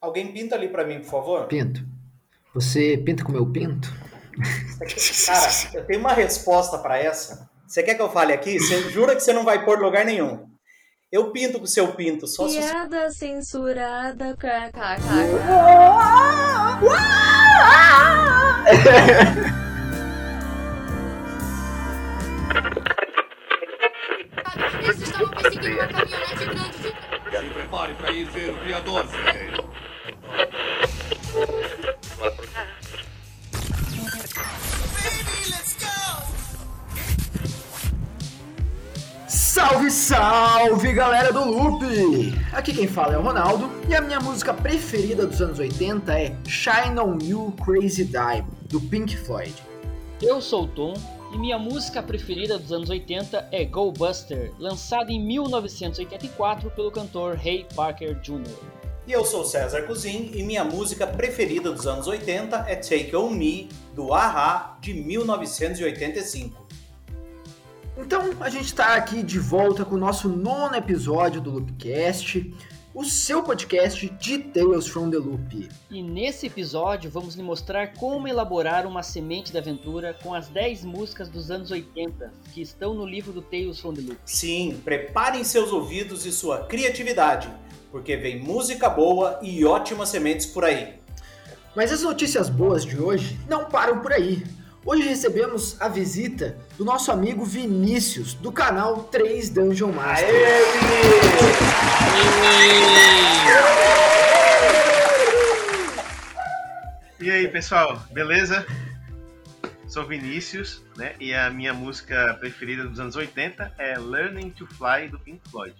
Alguém pinta ali para mim, por favor? Pinto. Você pinta com o meu pinto? Cara, eu tenho uma resposta para essa. Você quer que eu fale aqui? Você jura que você não vai pôr lugar nenhum. Eu pinto com o seu pinto, só se Piada censurada, kkk. Eles estavam perseguindo uma caminhonete grande de... Se prepare para ir ver o criador. Salve galera do Loop! Aqui quem fala é o Ronaldo e a minha música preferida dos anos 80 é Shine On You Crazy Diamond, do Pink Floyd. Eu sou o Tom e minha música preferida dos anos 80 é Go Buster, lançada em 1984 pelo cantor Ray Parker Jr. E eu sou César Cozin e minha música preferida dos anos 80 é Take On Me, do Aha, de 1985. Então a gente está aqui de volta com o nosso nono episódio do Loopcast, o seu podcast de Tales from the Loop. E nesse episódio vamos lhe mostrar como elaborar uma semente da aventura com as 10 músicas dos anos 80 que estão no livro do Tales from the Loop. Sim, preparem seus ouvidos e sua criatividade, porque vem música boa e ótimas sementes por aí. Mas as notícias boas de hoje não param por aí. Hoje recebemos a visita do nosso amigo Vinícius, do canal 3 Dungeon Master. Aê, Vinícius! E aí, pessoal, beleza? Sou Vinícius, né? E a minha música preferida dos anos 80 é Learning to Fly do Pink Floyd,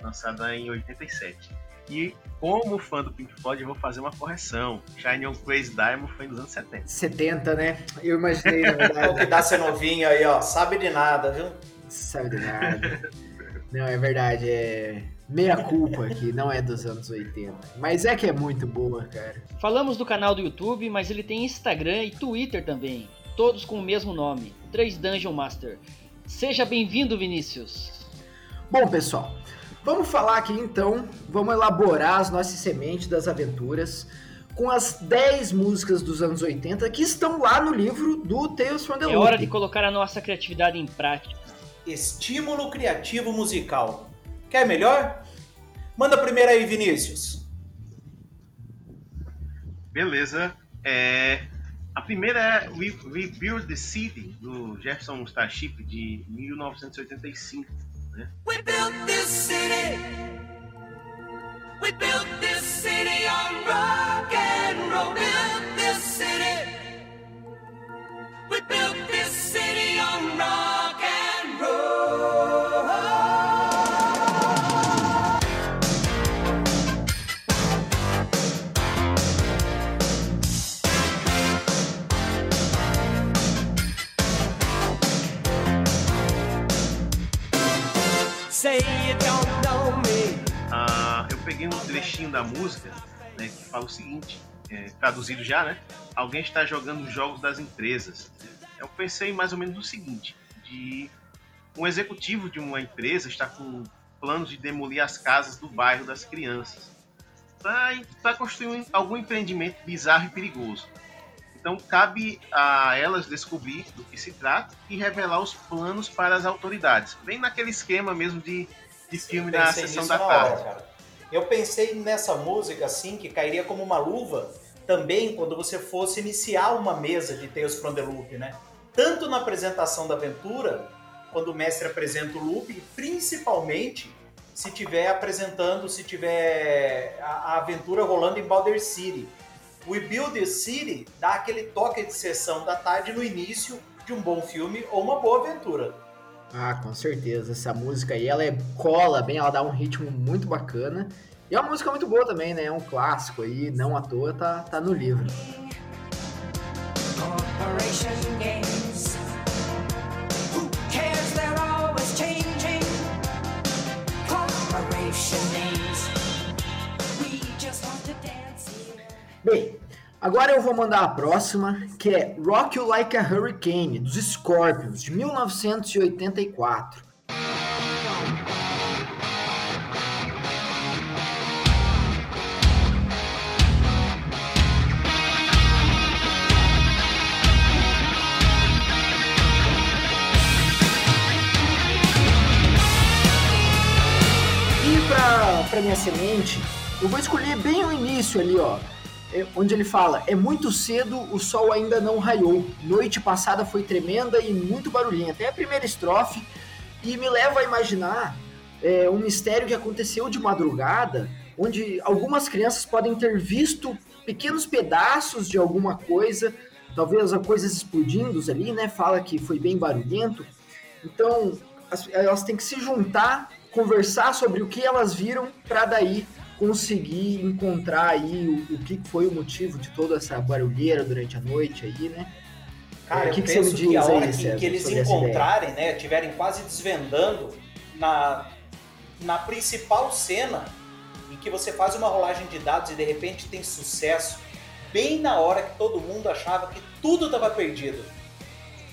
lançada em 87. E como fã do Pink Floyd, eu vou fazer uma correção. Shine on Crazy Diamond foi nos anos 70. 70, né? Eu imaginei, na verdade. o que dá ser novinho aí, ó. Sabe de nada, viu? Sabe de nada. Não, é verdade, é meia culpa aqui, não é dos anos 80. Mas é que é muito boa, cara. Falamos do canal do YouTube, mas ele tem Instagram e Twitter também, todos com o mesmo nome, 3 Dungeon Master. Seja bem-vindo, Vinícius. Bom, pessoal, Vamos falar aqui então, vamos elaborar as nossas sementes das aventuras com as 10 músicas dos anos 80 que estão lá no livro do Tales from the Loop. É hora de colocar a nossa criatividade em prática. Estímulo criativo musical. Quer melhor? Manda primeiro aí, Vinícius. Beleza. É, a primeira é Rebuild the City, do Jefferson Starship, de 1985. We built this city. We built this city on rock and roll. Built this city. We built peguei um trechinho da música né, que fala o seguinte, é, traduzido já, né? Alguém está jogando os jogos das empresas. Eu pensei mais ou menos no seguinte, de um executivo de uma empresa está com planos de demolir as casas do bairro das crianças para construir algum empreendimento bizarro e perigoso. Então cabe a elas descobrir do que se trata e revelar os planos para as autoridades. Bem naquele esquema mesmo de, de filme da sessão da tarde. Hora, Eu pensei nessa música assim que cairia como uma luva também quando você fosse iniciar uma mesa de Tales from the Loop, né? Tanto na apresentação da aventura, quando o mestre apresenta o loop, principalmente se tiver apresentando, se tiver a, a aventura rolando em Balder City We Build the City dá aquele toque de sessão da tarde no início de um bom filme ou uma boa aventura. Ah, com certeza. Essa música aí, ela é cola bem, ela dá um ritmo muito bacana. E é uma música muito boa também, né? É um clássico aí, não à toa, tá, tá no livro. Corporation Games. Who cares? They're always changing. Corporation Names. We just want to dance. Bem, Agora eu vou mandar a próxima, que é Rock You Like a Hurricane, dos Scorpions, de 1984. E para minha semente, eu vou escolher bem o início ali, ó. É, onde ele fala: É muito cedo, o sol ainda não raiou. Noite passada foi tremenda e muito barulhenta. É a primeira estrofe e me leva a imaginar é, um mistério que aconteceu de madrugada, onde algumas crianças podem ter visto pequenos pedaços de alguma coisa, talvez coisas explodindo ali, né? Fala que foi bem barulhento. Então, elas têm que se juntar, conversar sobre o que elas viram, para daí conseguir encontrar aí o, o, que foi o motivo de toda essa barulheira durante a noite aí, né? Cara, é, eu que penso que, que a hora aí, que, que, eles encontrarem, né, tiverem quase desvendando na, na principal cena em que você faz uma rolagem de dados e de repente tem sucesso, bem na hora que todo mundo achava que tudo estava perdido.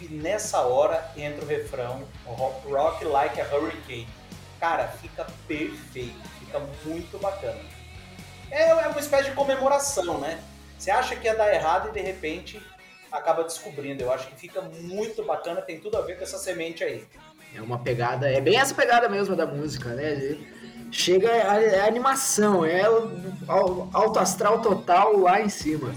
E nessa hora entra o refrão Rock Like a Hurricane. Cara, fica perfeito Fica muito bacana. É, é uma espécie de comemoração, né? Você acha que ia dar errado e de repente acaba descobrindo. Eu acho que fica muito bacana, tem tudo a ver com essa semente aí. É uma pegada, é bem essa pegada mesmo da música, né? Chega, é, é animação, é alto astral total lá em cima.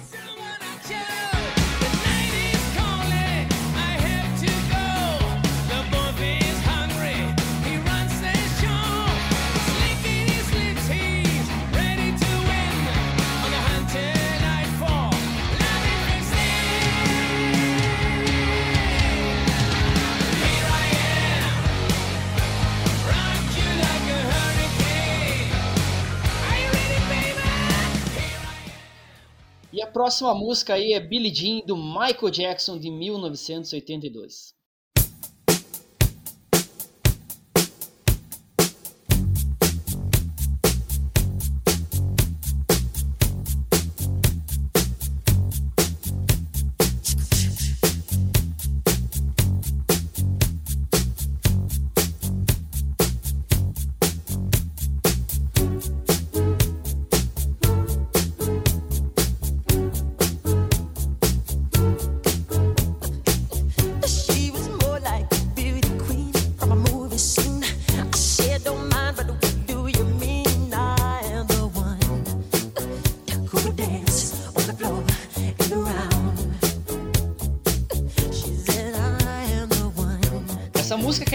Próxima música aí é Billie Jean do Michael Jackson de 1982.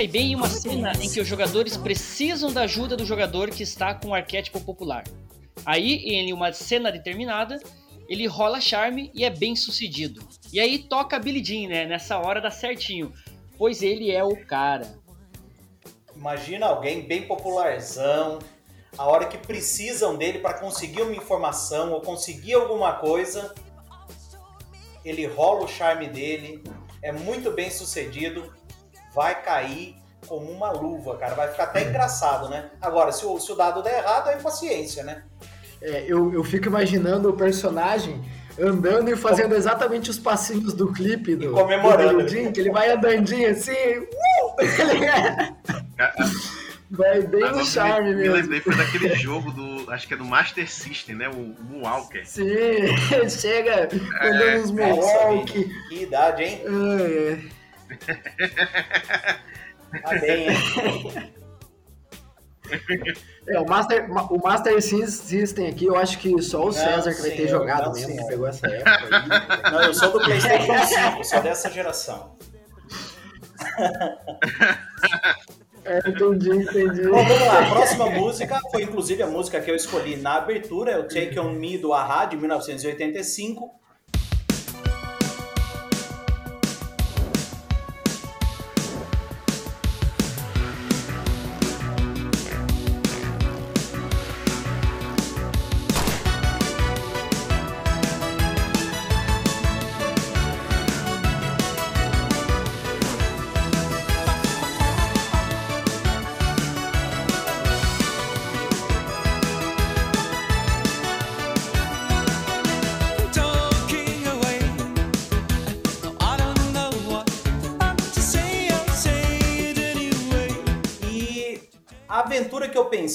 Bem em uma cena em que os jogadores precisam da ajuda do jogador que está com o arquétipo popular. Aí, em uma cena determinada, ele rola charme e é bem sucedido. E aí toca Billy Jean, né? Nessa hora dá certinho, pois ele é o cara. Imagina alguém bem popularzão, a hora que precisam dele para conseguir uma informação ou conseguir alguma coisa, ele rola o charme dele, é muito bem sucedido vai cair como uma luva, cara. Vai ficar até engraçado, né? Agora, se o, se o dado der errado, é paciência, né? É, eu, eu fico imaginando o personagem andando e fazendo exatamente os passinhos do clipe do, comemorando. do Jim, que ele vai andandinho assim, uh! vai bem no charme me, mesmo. Me lembrei, foi daquele jogo do, acho que é do Master System, né, o Moonwalker. Sim, chega andando é, uns Moonwalk. Que idade, hein? É, é. Tá bem, É, o Master, o Master System aqui, eu acho que só o César não, que vai ter jogado mesmo, senhor. que pegou essa época. Aí. Não, eu sou do PlayStation 5, sou dessa geração. É, entendi, entendi. Bom, vamos lá. A próxima música foi inclusive a música que eu escolhi na abertura, é o Take On Me do Ahá, de 1985.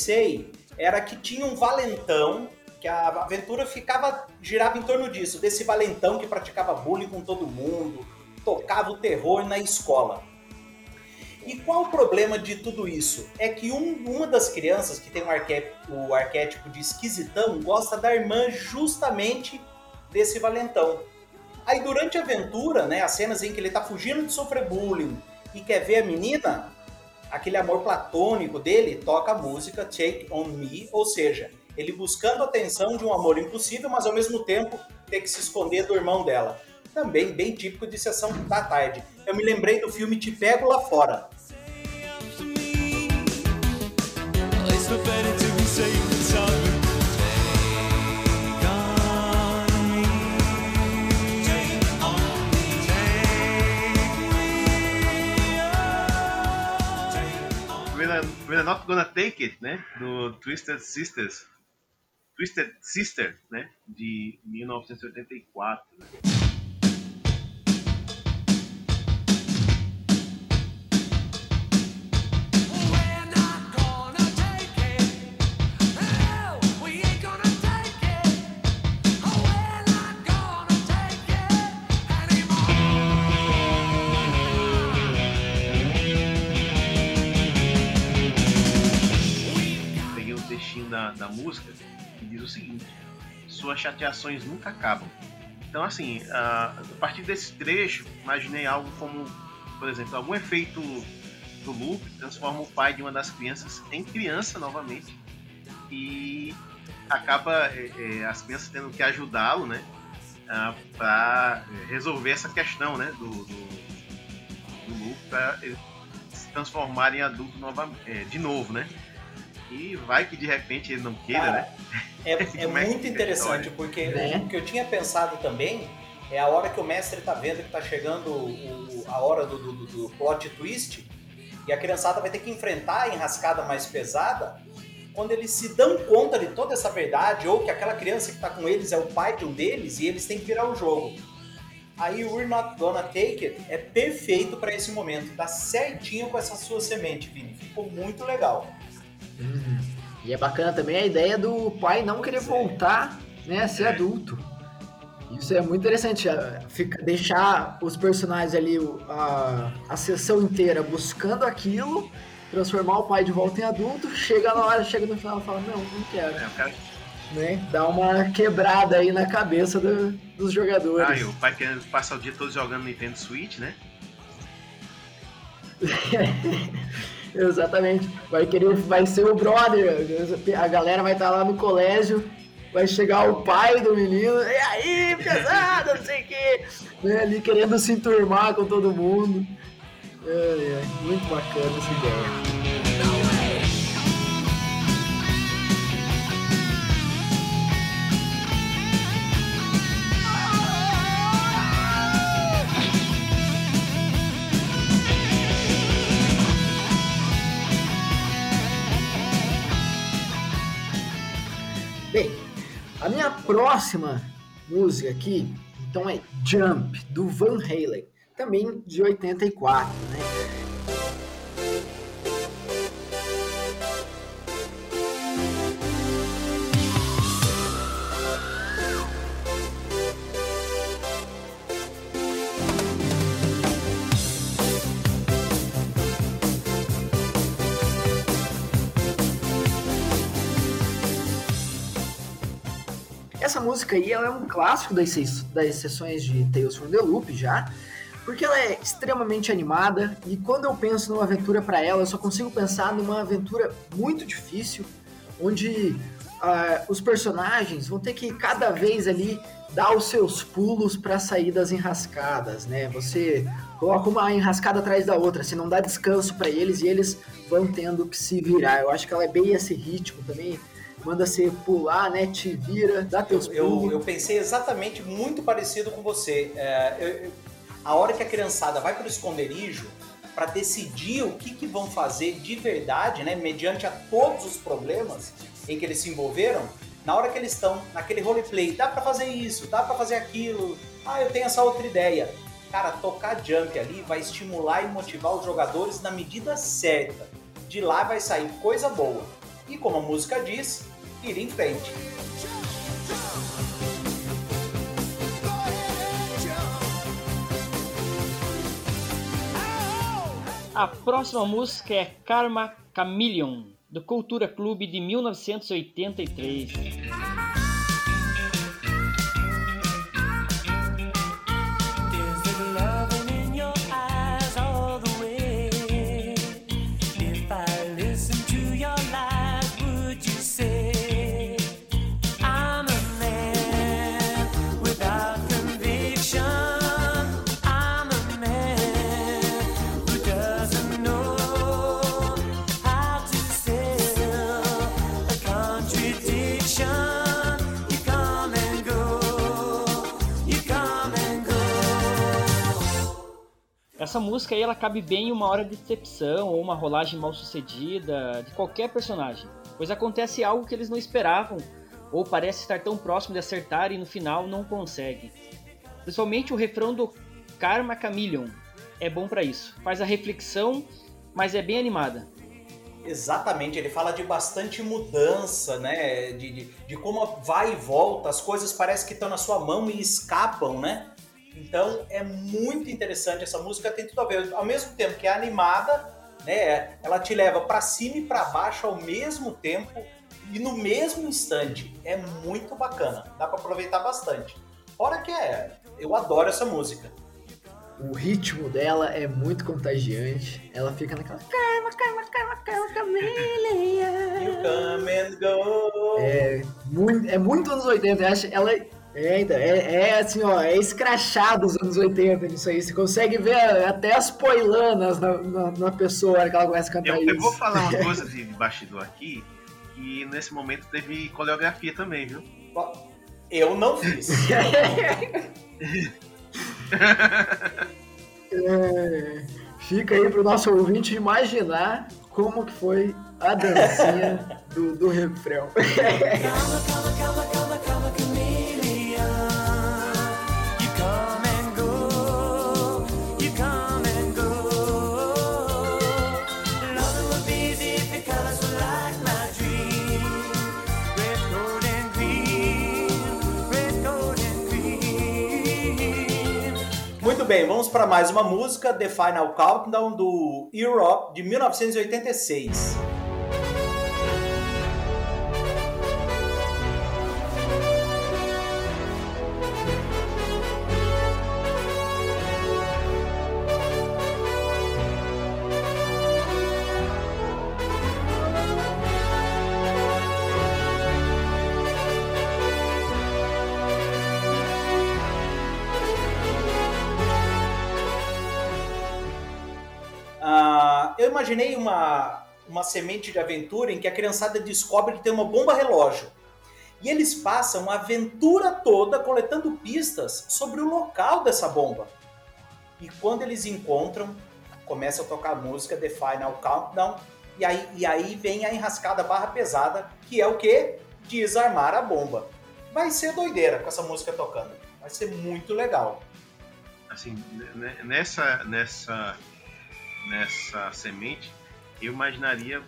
Pensei era que tinha um valentão, que a aventura ficava girava em torno disso, desse valentão que praticava bullying com todo mundo, tocava o terror na escola. E qual o problema de tudo isso? É que um- uma das crianças que tem o arquétipo, o arquétipo de esquisitão gosta da irmã justamente desse valentão. Aí durante a aventura, né, as cenas em que ele tá fugindo de sofrer bullying e quer ver a menina, aquele amor platônico dele toca a música Take On Me, ou seja, ele buscando a atenção de um amor impossível, mas ao mesmo tempo ter que se esconder do irmão dela. Também bem típico de sessão da tarde. Eu me lembrei do filme Te Pego Lá Fora. We're, Not Gonna Take It, né? Do Twisted Sisters. Twisted Sister, né? De 1984. né? Música que diz o seguinte: Suas chateações nunca acabam. Então, assim, a, partir desse trecho, imaginei algo como, por exemplo, algum efeito do loop transforma o pai de uma das crianças em criança novamente e acaba é, é, as crianças tendo que ajudá-lo, né, para resolver essa questão, né, do, do, do loop para se transformar em adulto nova, é, de novo, né? E vai que de repente ele não queira, Cara, né? É, é é muito interessante, porque Né? o que eu tinha pensado também é a hora que o mestre tá vendo que tá chegando o- a hora do, do- do plot twist e a criançada vai ter que enfrentar a enrascada mais pesada. Quando eles se dão conta de toda essa verdade, ou que aquela criança que tá com eles é o pai de um deles e eles têm que virar o jogo. Aí o We're Not Gonna Take It é perfeito para esse momento, tá certinho com essa sua semente, Vini. Ficou muito legal. E é bacana também a ideia do pai não querer voltar né, a ser adulto. Isso é muito interessante, fica- deixar os personagens ali, a, a sessão inteira buscando aquilo, transformar o pai de volta em adulto, chega na hora, chega no final e fala, não, não quero. É, Né? Dá uma quebrada aí na cabeça do- dos jogadores. ah, e o pai querendo passar o dia todo jogando Nintendo Switch, né? Exatamente. Vai querer, vai ser o brother. A galera vai estar lá no colégio, vai chegar o pai do menino, e aí, pesado, não sei o quê. Né, ali querendo se enturmar com todo mundo. Ai, ai, muito bacana essa ideia. Minha próxima música aqui, então é Jump, do Van Halen, também de 84, né? Música aí ela é um clássico das, das sessões de Tales from the Loop já, porque ela é extremamente animada e quando eu penso numa aventura para ela, eu só consigo pensar numa aventura muito difícil, onde ah, os personagens vão ter que cada vez ali dar os seus pulos para sair das enrascadas, né? Você coloca uma enrascada atrás da outra, você não dá descanso para eles e eles vão tendo que se virar. Eu acho que ela é bem esse ritmo também. Manda você pular, né? Te vira, dá teus Eu, pulos. eu pensei exatamente muito parecido com você. É, eu- eu- a hora que a criançada vai para o esconderijo para decidir o que, que vão fazer de verdade, né, mediante a todos os problemas em que eles se envolveram, na hora que eles estão naquele roleplay, dá para fazer isso, dá para fazer aquilo, ah, eu tenho essa outra ideia. Cara, tocar jump ali vai estimular e motivar os jogadores na medida certa. De lá vai sair coisa boa. E como a música diz, ir em frente. A próxima música é Karma Chameleon, do Cultura Clube de 1983. Essa música aí ela cabe bem em uma hora de decepção ou uma rolagem mal sucedida de qualquer personagem, pois acontece algo que eles não esperavam ou parece estar tão próximo de acertar e no final não consegue. Principalmente o refrão do Karma Chameleon é bom para isso. Faz a reflexão, mas é bem animada. Exatamente, ele fala de bastante mudança, né? De, de, de como vai e volta, as coisas parecem que estão na sua mão e escapam, né? Então é muito interessante essa música, tem tudo a ver. Ao mesmo tempo que é animada, né, ela te leva para cima e para baixo ao mesmo tempo e no mesmo instante. É muito bacana, dá para aproveitar bastante. Fora que é, eu adoro essa música. O ritmo dela é muito contagiante. Ela fica naquela calma, calma, calma, calma. You come and go. É muito, é muito anos 80. Eu acho, ela é, então, é, é, assim, ó, é escrachado os anos 80 nisso aí. Você consegue ver até as poilanas na, na, na pessoa que ela começa a cantar eu, isso. Eu vou falar uma coisa de, de bastidor aqui, que nesse momento teve coreografia também, viu? Eu não fiz. é, fica aí pro nosso ouvinte imaginar como que foi a dancinha do, do refrão. calma, calma, calma, calma, calma, bem, vamos para mais uma música, The Final Countdown do Europe de 1986. Imaginei uma, uma semente de aventura em que a criançada descobre que tem uma bomba relógio. E eles passam a aventura toda coletando pistas sobre o local dessa bomba. E quando eles encontram, começa a tocar a música The Final Countdown. E aí, e aí vem a enrascada barra pesada, que é o que? Desarmar a bomba. Vai ser doideira com essa música tocando. Vai ser muito legal. Assim, nessa, nessa nessa semente, eu imaginaria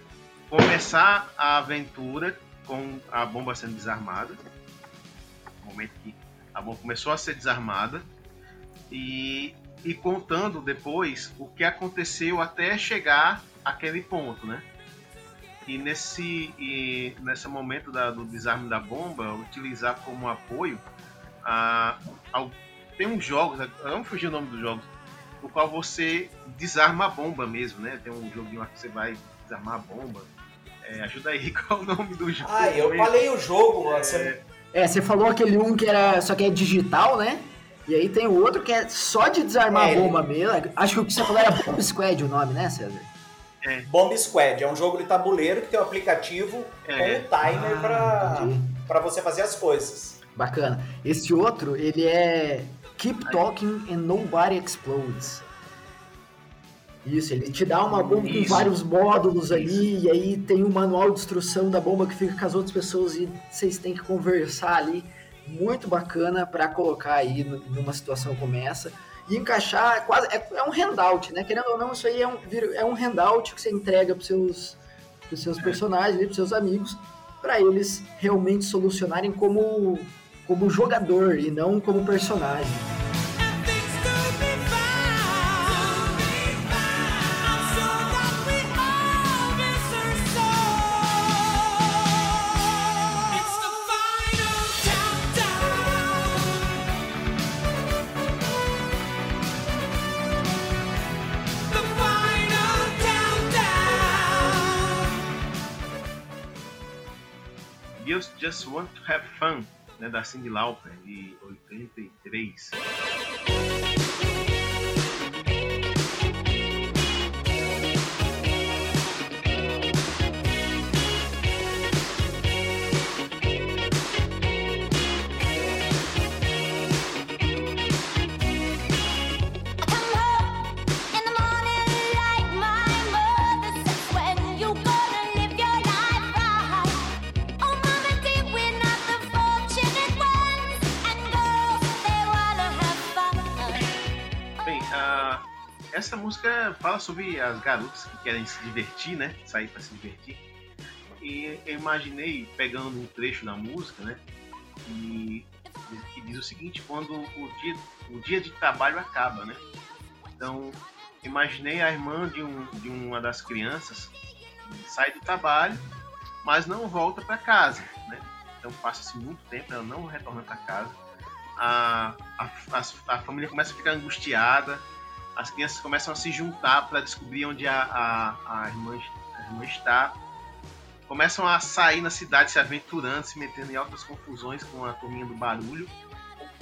começar a aventura com a bomba sendo desarmada. No momento que a bomba começou a ser desarmada. E, e contando depois o que aconteceu até chegar àquele ponto, né? E nesse, e nesse momento da, do desarme da bomba, utilizar como apoio, a, a, tem uns jogos, eu não fugi o nome dos jogos, no qual você desarma a bomba mesmo, né? Tem um joguinho lá que você vai desarmar a bomba. É, ajuda aí, qual é o nome do jogo? Ah, eu falei o jogo. É... Você... é, você falou aquele um que era só que é digital, né? E aí tem o outro que é só de desarmar é, a bomba mesmo. Acho que o que você falou era Bomb Squad o nome, né, César? É. Bomb Squad é um jogo de tabuleiro que tem um aplicativo é. com um timer ah, para você fazer as coisas. Bacana. Esse outro, ele é Keep Talking and Nobody Explodes. Isso, ele te dá uma bomba Isso. com vários módulos Isso. ali, e aí tem um manual de instrução da bomba que fica com as outras pessoas e vocês têm que conversar ali. Muito bacana para colocar aí numa situação como essa. E encaixar, quase, é, é, um handout, né? Querendo ou não, isso aí é um, é um handout que você entrega para seus, pros seus é. personagens, para seus amigos, para eles realmente solucionarem como como jogador e não como personagem. just want to have fun né, da Cyndi Lauper, de 83. Essa música fala sobre as garotas que querem se divertir, né? Sair para se divertir. E eu imaginei pegando um trecho da música, né? E que diz o seguinte: quando o dia, o dia de trabalho acaba, né? Então, imaginei a irmã de, um, de uma das crianças sai do trabalho, mas não volta para casa, né? Então passa-se muito tempo, ela não retorna para casa. A, a, a, a família começa a ficar angustiada, as crianças começam a se juntar para descobrir onde a, a, a, irmã, a irmã está. Começam a sair na cidade se aventurando, se metendo em altas confusões com a turminha do barulho.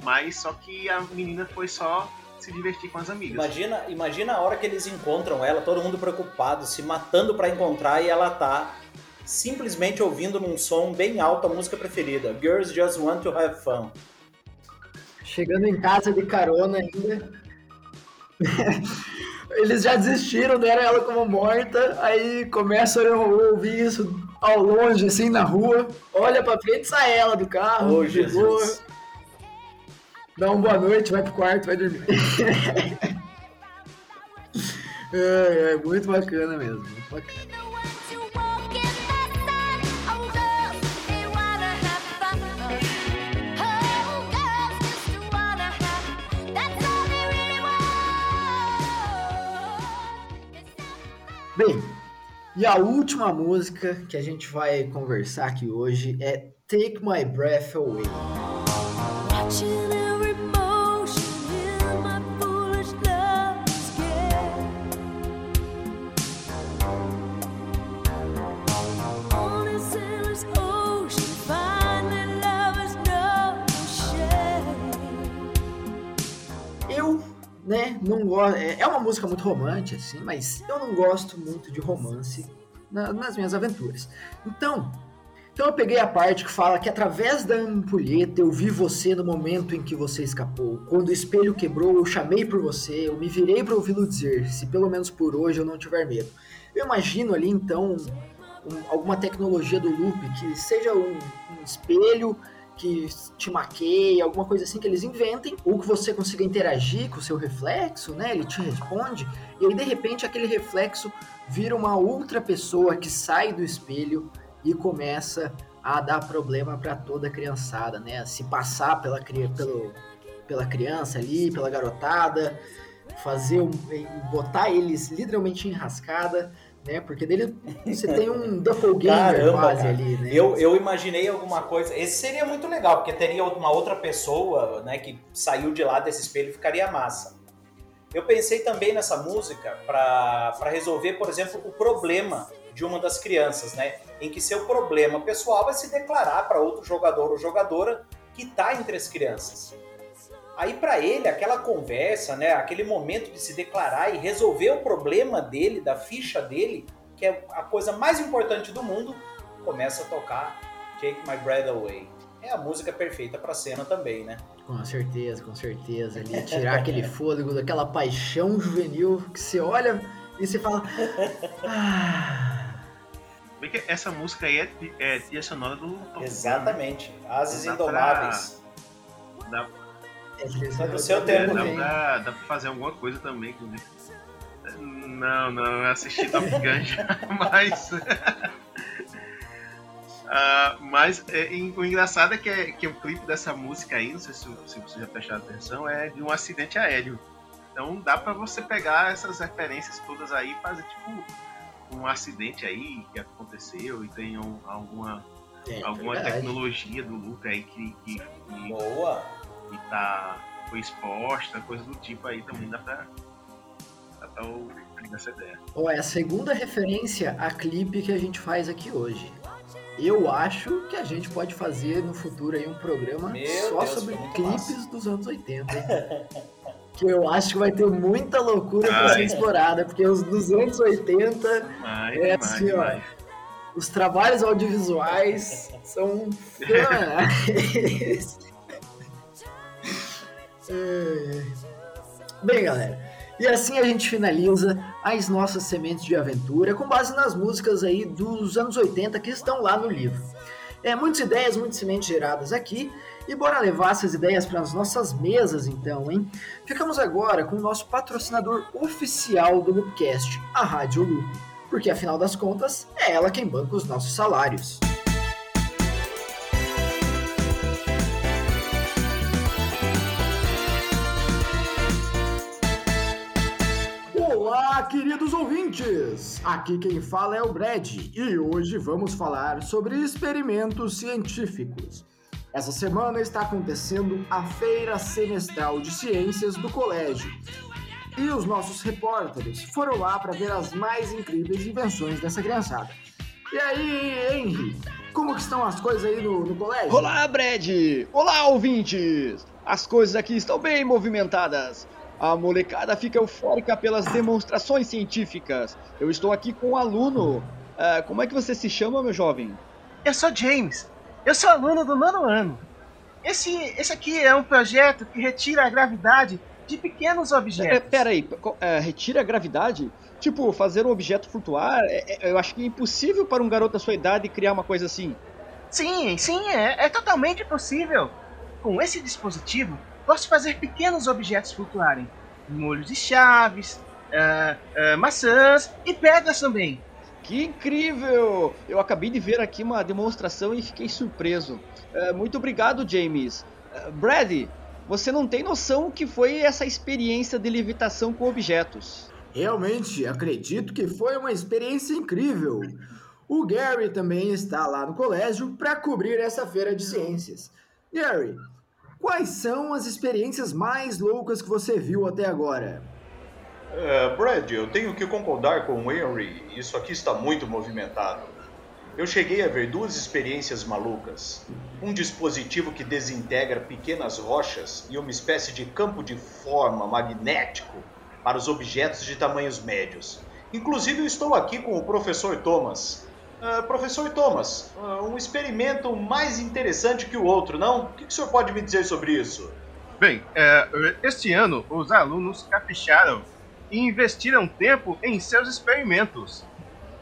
Mas só que a menina foi só se divertir com as amigas. Imagina, imagina a hora que eles encontram ela, todo mundo preocupado, se matando para encontrar e ela tá simplesmente ouvindo num som bem alto a música preferida, Girls Just Want to Have Fun. Chegando em casa de carona ainda. Eles já desistiram, deram ela como morta, aí começam a ouvir isso ao longe, assim, na rua. Olha pra frente, sai ela do carro. Oh, Jesus. Dá uma boa noite, vai pro quarto, vai dormir. é, é muito bacana mesmo, muito bacana. Bem, e a última música que a gente vai conversar aqui hoje é Take My Breath Away. Né, não. É, é uma música muito romântica, assim, mas eu não gosto muito de romance na, nas minhas aventuras. Então, então eu peguei a parte que fala que através da ampulheta eu vi você no momento em que você escapou. Quando o espelho quebrou, eu chamei por você, eu me virei para ouvi-lo dizer, se pelo menos por hoje eu não tiver medo. Eu imagino ali então um, alguma tecnologia do loop que seja um, um espelho que te maqueia, alguma coisa assim que eles inventem, ou que você consiga interagir com o seu reflexo, né? Ele te responde, e aí de repente aquele reflexo vira uma outra pessoa que sai do espelho e começa a dar problema para toda a criançada, né? Se passar pela, pelo, pela criança ali, pela garotada, fazer botar eles literalmente enrascada né? Porque dele você tem um doppelganger Caramba, quase cara. ali, né? Eu, eu imaginei alguma coisa. Esse seria muito legal, porque teria uma outra pessoa, né, que saiu de lá desse espelho e ficaria massa. Eu pensei também nessa música para resolver, por exemplo, o problema de uma das crianças, né? Em que seu problema pessoal vai se declarar para outro jogador ou jogadora que está entre as crianças. Aí para ele, aquela conversa, né, aquele momento de se declarar e resolver o problema dele, da ficha dele, que é a coisa mais importante do mundo, começa a tocar Take My Breath Away. É a música perfeita para cena também, né? Com certeza, com certeza. Ali tirar aquele fôlego daquela paixão juvenil que você olha e você fala. Ah. Essa música aí é, é trilha sonora do Tom Exatamente. Ases Indomáveis. Pra, dá é do seu tempo, dá, dá, dá pra fazer alguma coisa também com Não, não, eu assisti Top Gun já, mas. uh, mas é, o engraçado é que, é que o clipe dessa música aí, não sei se, se você já prestou atenção, é de um acidente aéreo. Então dá pra você pegar essas referências todas aí e fazer tipo um acidente aí que aconteceu e tem um, alguma, é, alguma tecnologia do Luca aí que, que, que Boa! E tá, foi exposta, coisa do tipo aí também dá pra, dá pra ouvir essa ideia. Ó, é a segunda referência a clipe que a gente faz aqui hoje. eu acho que a gente pode fazer no futuro aí um programa Meu só Deus, sobre clipes massa. dos anos 80. hein? que eu acho que vai ter muita loucura pra ser explorada, porque os dos anos 80, Demais, É demais, assim, ó. demais. os trabalhos audiovisuais são fenomenais. É. Bem, galera, e assim a gente finaliza as nossas sementes de aventura com base nas músicas aí dos anos 80 que estão lá no livro. É, muitas ideias, muitas sementes geradas aqui, e bora levar essas ideias para as nossas mesas então, hein? Ficamos agora com o nosso patrocinador oficial do Loopcast, a Rádio Loop, porque afinal das contas é ela quem banca os nossos salários. Queridos ouvintes! Aqui quem fala é o Brad e hoje vamos falar sobre experimentos científicos. Essa semana está acontecendo a Feira Semestral de Ciências do Colégio e os nossos repórteres foram lá para ver as mais incríveis invenções dessa criançada. E aí, Henry, como que estão as coisas aí no, no colégio? Olá, Brad! Olá, ouvintes! As coisas aqui estão bem movimentadas. A molecada fica eufórica pelas demonstrações científicas. Eu estou aqui com um aluno. Ah, como é que você se chama, meu jovem? Eu sou James. Eu sou aluno do nono ano. Esse, esse aqui é um projeto que retira a gravidade de pequenos É, objetos. pera aí, co- é, retira a gravidade? Tipo, fazer um objeto flutuar? É- é- eu acho que é impossível para um garoto da sua idade criar uma coisa assim. Sim, sim, é, é totalmente possível. Com esse dispositivo, posso fazer pequenos objetos flutuarem. Molhos de chaves, ah, ah, maçãs e pedras também. Que incrível! Eu acabei de ver aqui uma demonstração e fiquei surpreso. É, muito obrigado, James. Brad, você não tem noção o que foi essa experiência de levitação com objetos. Realmente, acredito que foi uma experiência incrível. O Gary também está lá no colégio para cobrir essa feira de ciências. Gary, quais são as experiências mais loucas que você viu até agora? É, Brad, eu tenho que concordar com o Henry. Isso aqui está muito movimentado. Eu cheguei a ver duas experiências malucas. Um dispositivo que desintegra pequenas rochas e uma espécie de campo de forma magnético para os objetos de tamanhos médios. Inclusive, eu estou aqui com o professor Thomas. Ah, professor Thomas, ah, um experimento mais interessante que o outro, não? O que, que o senhor pode me dizer sobre isso? Bem, é, este ano os alunos capricharam e investiram tempo em seus experimentos.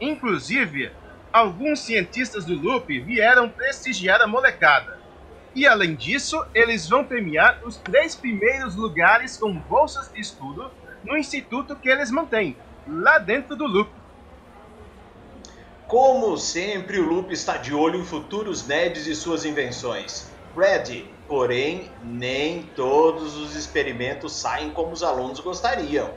Inclusive, alguns cientistas do Loop vieram prestigiar a molecada. E além disso, eles vão premiar os três primeiros lugares com bolsas de estudo no instituto que eles mantêm, lá dentro do Loop. Como sempre, o Loop está de olho em futuros nerds e suas invenções. Brad, porém, nem todos os experimentos saem como os alunos gostariam.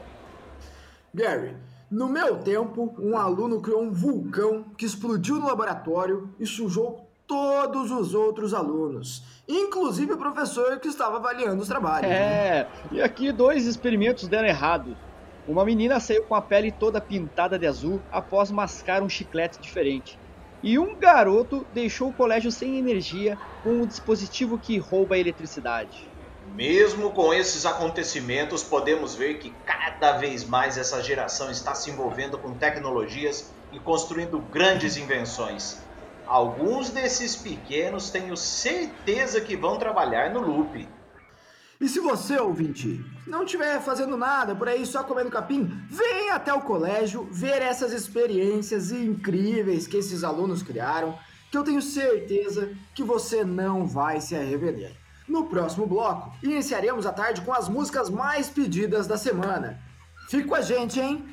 Gary, no meu tempo, um aluno criou um vulcão que explodiu no laboratório e sujou todos os outros alunos, inclusive o professor que estava avaliando os trabalhos. É, e aqui dois experimentos deram errado. Uma menina saiu com a pele toda pintada de azul após mascar um chiclete diferente. E um garoto deixou o colégio sem energia com um dispositivo que rouba a eletricidade. Mesmo com esses acontecimentos, podemos ver que cada vez mais essa geração está se envolvendo com tecnologias e construindo grandes invenções. Alguns desses pequenos tenho certeza que vão trabalhar no Loop. E se você, ouvinte, não estiver fazendo nada por aí só comendo capim, vem até o colégio ver essas experiências incríveis que esses alunos criaram, que eu tenho certeza que você não vai se arrepender. No próximo bloco, iniciaremos a tarde com as músicas mais pedidas da semana. Fique com a gente, hein?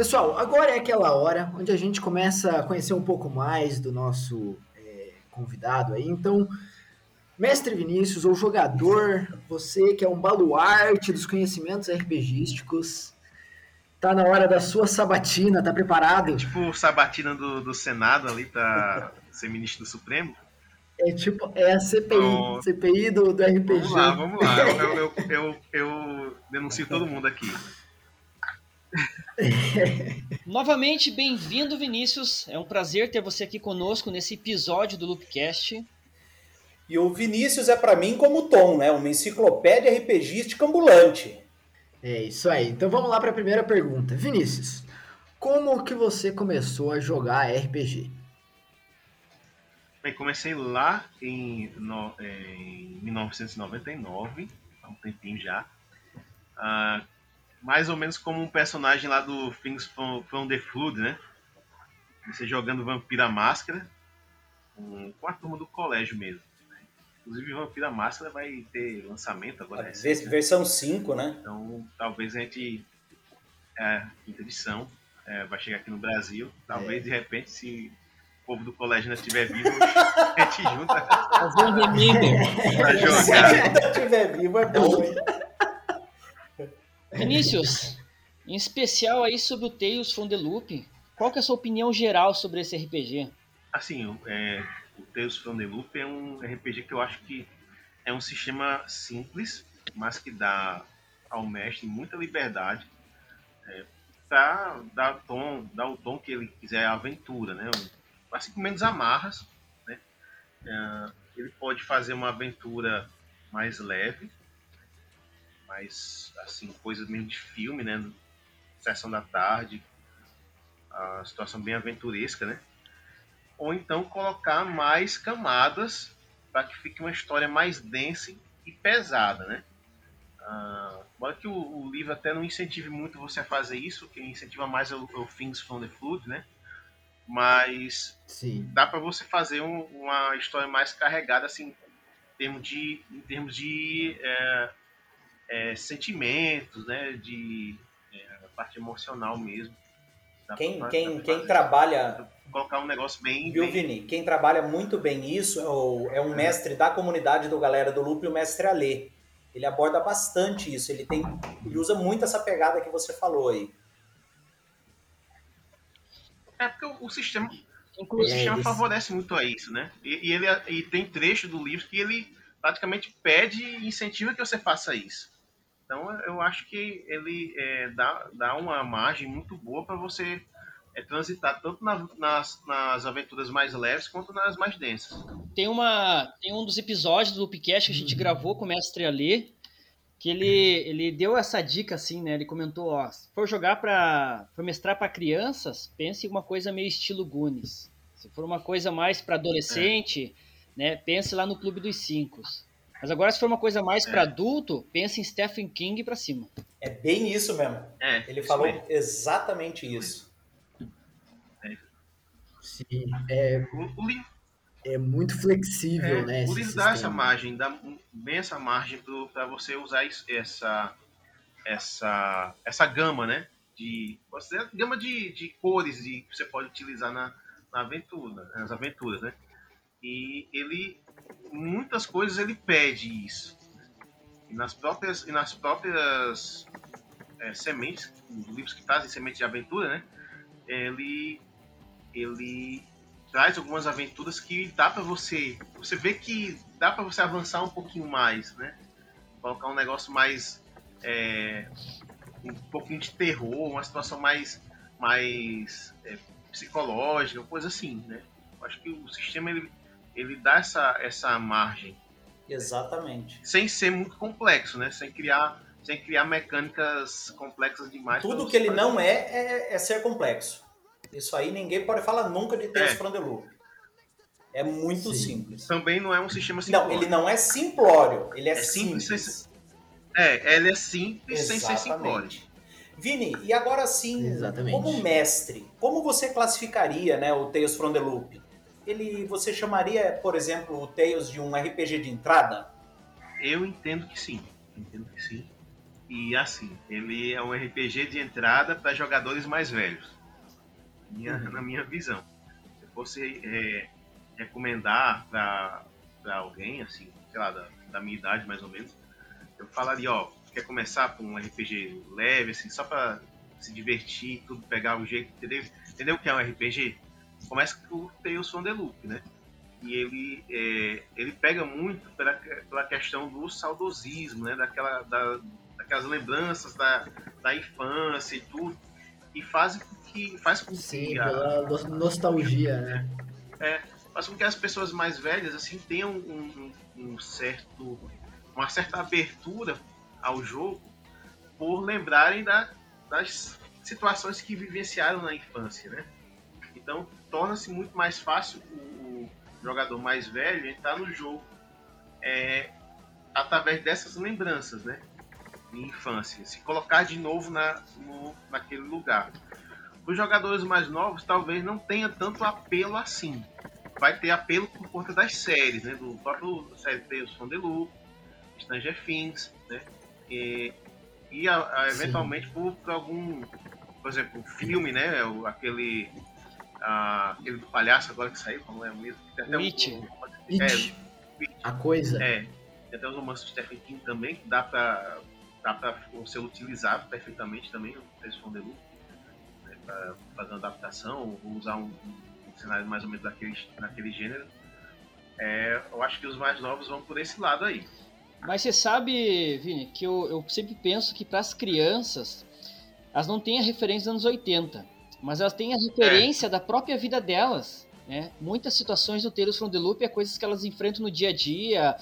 Pessoal, agora é aquela hora onde a gente começa a conhecer um pouco mais do nosso é, convidado aí. Então, mestre Vinícius, ou jogador, você que é um baluarte dos conhecimentos RPGísticos, Tá na hora da sua sabatina, tá preparado? Tipo sabatina do, do Senado ali pra ser ministro do Supremo. É tipo, é a CPI, Oh. CPI do, do RPG. Vamos lá, vamos lá. Eu, eu, eu, eu denuncio todo mundo aqui. Novamente, bem-vindo, Vinícius. É um prazer ter você aqui conosco nesse episódio do Loopcast. E o Vinícius é pra mim como o Tom, né? Uma enciclopédia RPGística ambulante. É isso aí. Então vamos lá para a primeira pergunta. Vinícius, como que você começou a jogar RPG? Bem, comecei lá em, no- em 1999, há um tempinho já. Ah, mais ou menos como um personagem lá do Things from, from the Flood, né? Você jogando Vampira Máscara com, com a turma do colégio mesmo. né? Inclusive, Vampira Máscara vai ter lançamento agora. Recente, né? Versão 5, né? Então, talvez a gente. É, quinta edição. é, vai chegar aqui no Brasil. Talvez, de repente, se o povo do colégio ainda estiver vivo, a gente junta Fazer um remember. pra Se jogar. ainda estiver vivo, é bom, hein? Vinícius, em especial aí sobre o Tales from the Loop, qual que é a sua opinião geral sobre esse RPG? Assim, é, o Tales from the Loop é um RPG que eu acho que é um sistema simples, mas que dá ao mestre muita liberdade é, para dar, tom, dar o tom que ele quiser à aventura, né? Assim com menos amarras, né? É, ele pode fazer uma aventura mais leve, mais assim coisas mesmo de filme, né? Sessão da tarde, a situação bem aventuresca, né? ou então colocar mais camadas para que fique uma história mais densa e pesada, né? Ah, embora que o, o livro até não incentive muito você a fazer isso, quem incentiva mais é o, o Things from the Flood, né? Mas Sim. dá para você fazer um- uma história mais carregada assim em termos de, em termos de é, é, sentimentos, né? De é, a parte emocional mesmo. Dá Quem, pra- quem, pra quem trabalha, colocar um negócio bem, viu, bem Vini? Quem trabalha muito bem isso é, o- é um mestre da comunidade do Galera do Loop, o mestre Alê. Ele aborda bastante isso, ele tem, ele usa muito essa pegada que você falou aí. É porque o, o sistema, o Inclusive, sistema eles- favorece muito a isso, né? E, e ele e tem trecho do livro que ele praticamente pede e incentiva que você faça isso. Então eu acho que ele é, dá, dá uma margem muito boa para você é, transitar tanto na- nas, nas aventuras mais leves quanto nas mais densas. tem, uma, tem um dos episódios do Loopcast que a gente gravou com o Mestre Alê, que ele, ele deu essa dica assim, né? Ele comentou, ó, se for jogar para for mestrar para crianças, pense em uma coisa meio estilo Goonies. Se for uma coisa mais para adolescente, né, pense lá no Clube dos Cinco. Mas agora se for uma coisa mais para adulto, pense em Stephen King para cima. É bem isso mesmo. É, Ele isso falou mesmo. exatamente isso. Sim. É, O, o livro, é muito flexível, é, né? o livro dá essa margem, dá bem essa margem para você usar isso- essa essa essa gama, né? De você gama de, de cores de, que você pode utilizar na, na aventura, nas aventuras, né? E ele muitas coisas ele pede isso. E nas próprias e nas próprias é, sementes, os livros que trazem sementes de aventura, né? Ele ele traz algumas aventuras que dá para você, você vê que dá para você avançar um pouquinho mais, né? Colocar um negócio mais é, um pouquinho de terror, uma situação mais mais é, psicológica, coisa assim, né? Eu acho que o sistema ele, ele dá essa essa margem Exatamente. sem ser muito complexo, né? Sem criar sem criar mecânicas complexas demais. Tudo que ele fazer. não é, é, é ser complexo. Isso aí ninguém pode falar nunca de Tales É. from the Loop. É muito Sim. simples. também não é um sistema Não, simplório. ele não é simplório, ele é, É simples, simples. É, ele é simples sem ser simplório. Exatamente. Vini, e agora sim, Exatamente. como mestre, como você classificaria né, o Tales from the Loop? Ele, você chamaria, por exemplo, o Tales de um RPG de entrada? Eu entendo que sim. Entendo que sim. E assim, ele é um RPG de entrada para jogadores mais velhos. Minha- Uhum. Na minha visão. Se eu fosse é, recomendar para alguém, assim, sei lá, da, da minha idade mais ou menos, eu falaria, ó, quer começar com um RPG leve, assim, só para se divertir, tudo pegar o jeito, entendeu? Entendeu o que é um RPG? Começa com o Tales from the Loop, né? E ele, é, ele pega muito pela, pela questão do saudosismo, né? Daquela, da, daquelas lembranças da, da infância e tudo. E faz com que. Faz com Sim, que pela a, nostalgia, né? é, faz com que as pessoas mais velhas assim tenham um, um, um certo, uma certa abertura ao jogo por lembrarem da, das situações que vivenciaram na infância, né? Então torna-se muito mais fácil o, o, jogador mais velho entrar no jogo é, através dessas lembranças, né? De infância, se colocar de novo na, no, naquele lugar. Os jogadores mais novos talvez não tenha tanto apelo assim. Vai ter apelo por conta das séries, né? Do próprio série Tales from the Loop, Stranger Things, né? E, e a, a, eventualmente por, por, algum, por exemplo, filme, né? O, aquele, aquele do palhaço agora que saiu, como é mesmo? Tem até It. Um, It. É, a coisa. É. Tem até os romances do Stephen King também, que dá pra, dá pra ser utilizado perfeitamente também, o Tales from the Loop para fazer uma adaptação ou usar um, um, cenário mais ou menos daquele, daquele gênero. É, eu acho que os mais novos vão por esse lado aí. Mas você sabe, Vini, que eu, eu sempre penso que para as crianças, elas não têm a referência dos anos 80, mas elas têm a referência é. da própria vida delas. Né? Muitas situações do Tales from the Loop é coisas que elas enfrentam no dia a dia,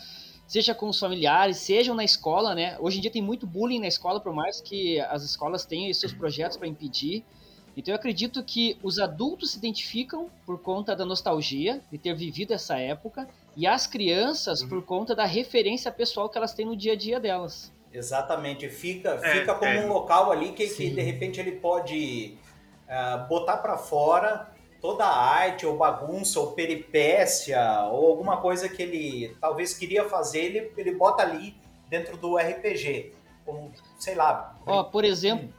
seja com os familiares, sejam na escola, né? Hoje em dia tem muito bullying na escola, por mais que as escolas tenham seus projetos para impedir. Então eu acredito que os adultos se identificam por conta da nostalgia de ter vivido essa época e as crianças uhum. por conta da referência pessoal que elas têm no dia a dia delas. Exatamente, fica, é, fica como é. um local ali que, que, de repente ele pode uh, botar para fora toda a arte ou bagunça ou peripécia ou alguma coisa que ele talvez queria fazer, ele, ele bota ali dentro do RPG. Como, sei lá. Ó, por exemplo,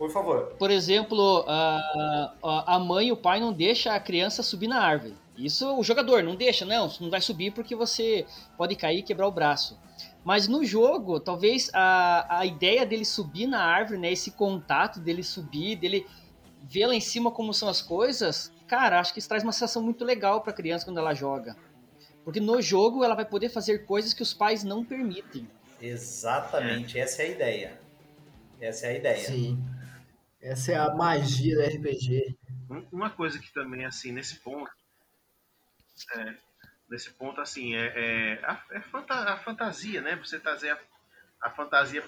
por favor. Por exemplo, a, a mãe e o pai não deixam a criança subir na árvore. Isso o jogador não deixa, não, não vai subir porque você pode cair e quebrar o braço. Mas no jogo, talvez a, a ideia dele subir na árvore, né, esse contato dele subir, dele ver lá em cima como são as coisas, cara, acho que isso traz uma sensação muito legal para a criança quando ela joga. Porque no jogo ela vai poder fazer coisas que os pais não permitem. Exatamente, essa é a ideia. Essa é a ideia. Sim. Essa é a magia do RPG. Uma coisa que também, assim, nesse ponto. É, nesse ponto, assim, é, é, a, é a, fantasia, né? Você trazer a, a fantasia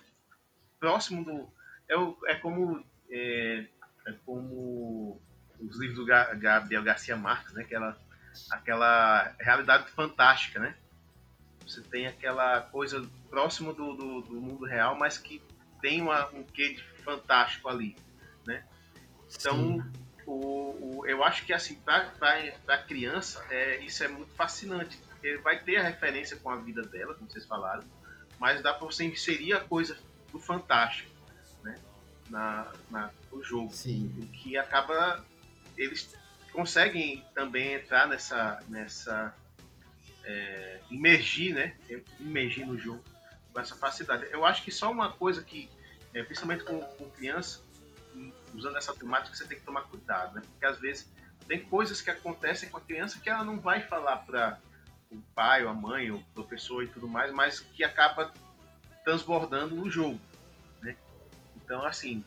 próximo do. É, é como. É, é, como os livros do Gabriel Garcia Marques, né? Aquela, aquela realidade fantástica, né? Você tem aquela coisa próximo do, do, do mundo real, mas que tem uma, um quê de fantástico ali né? Então, o, o, eu acho que assim, para a criança, é, isso é muito fascinante, porque vai ter a referência com a vida dela, como vocês falaram, mas dá para você inserir a coisa do fantástico né? na, na, no jogo. Sim. O que acaba. Eles conseguem também entrar nessa. nessa é, imergir, né? Imergir no jogo com essa facilidade. Eu acho que só uma coisa que, é, principalmente com, com criança, usando essa temática, você tem que tomar cuidado, né? Porque às vezes tem coisas que acontecem com a criança que ela não vai falar para o pai, ou a mãe, ou o professor e tudo mais, mas que acaba transbordando no jogo, né? Então, assim,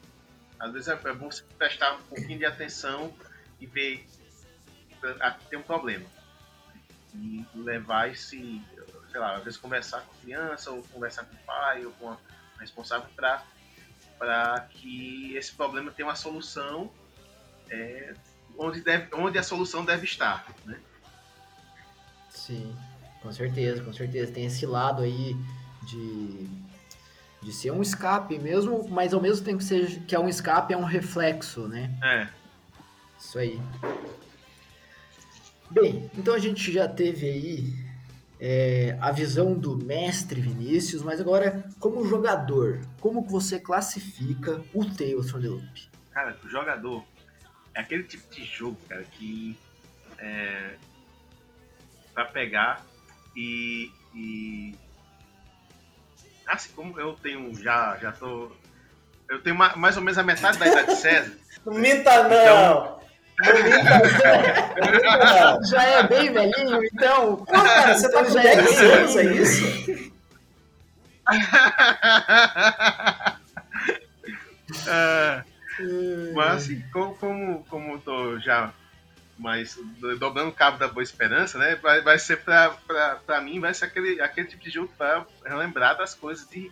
às vezes é bom você prestar um pouquinho de atenção e ver aqui tem um problema. E levar esse, sei lá, às vezes conversar com a criança, ou conversar com o pai, ou com a responsável para para que esse problema tenha uma solução é, onde, deve, onde a solução deve estar, né? Sim, com certeza, com certeza. Tem esse lado aí de, de ser um escape mesmo, mas ao mesmo tempo que, seja, que é um escape, é um reflexo, né? É. Isso aí. Bem, então a gente já teve aí é, a visão do mestre Vinícius, mas agora, como jogador, como que você classifica o Tales from the Loop? Cara, o jogador é aquele tipo de jogo, cara, que é, para pegar e, e assim como eu tenho já já tô eu tenho ma- mais ou menos a metade da idade de César. Não minta, não! Não Já é bem velhinho, então. Pô, cara, você tá Então com já é 10 bem anos, é isso? É, mas assim, como, como, como eu tô já mais do- dobrando o cabo da Boa Esperança, né? Vai, vai ser pra, pra, pra mim, vai ser aquele, aquele tipo de jogo pra relembrar das coisas de,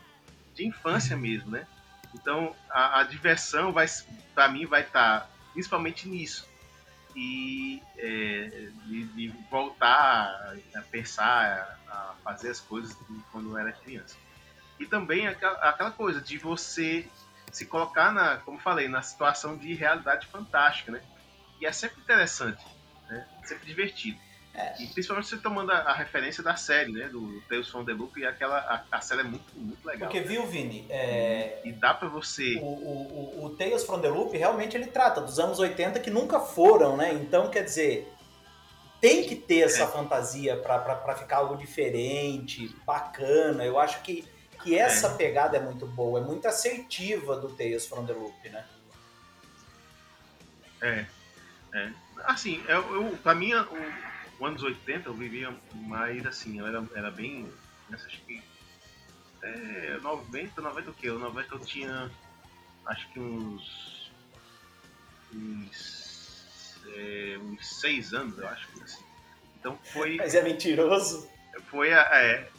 de infância mesmo, né? Então a, a diversão vai, pra mim vai estar principalmente nisso. E é, de, de voltar a pensar, a fazer as coisas quando era criança. E também aquela, aquela coisa de você se colocar na, como falei, na situação de realidade fantástica, né? E é sempre interessante, né? Sempre divertido. E principalmente você tomando a, a referência da série, né? Do Tales from the Loop, e aquela, a, a série é muito, muito legal. Porque, viu, Vini? É, E dá pra você. o, o, o- o Tales from the Loop realmente ele trata dos anos 80 que nunca foram, né? Então, quer dizer, tem que ter essa É. fantasia pra ficar algo diferente, bacana. Eu acho que, que essa pegada é muito boa, é muito assertiva do Tales from the Loop, né? É. é. Assim, eu, eu, pra mim, o, o anos 80 eu vivia mais assim, eu era, era bem. Acho que. É, 90, 90 o quê? O 90 eu tinha. Acho que uns. Uns. É, uns 6 anos, eu acho. Assim. Então foi. Mas é mentiroso. Foi a. É.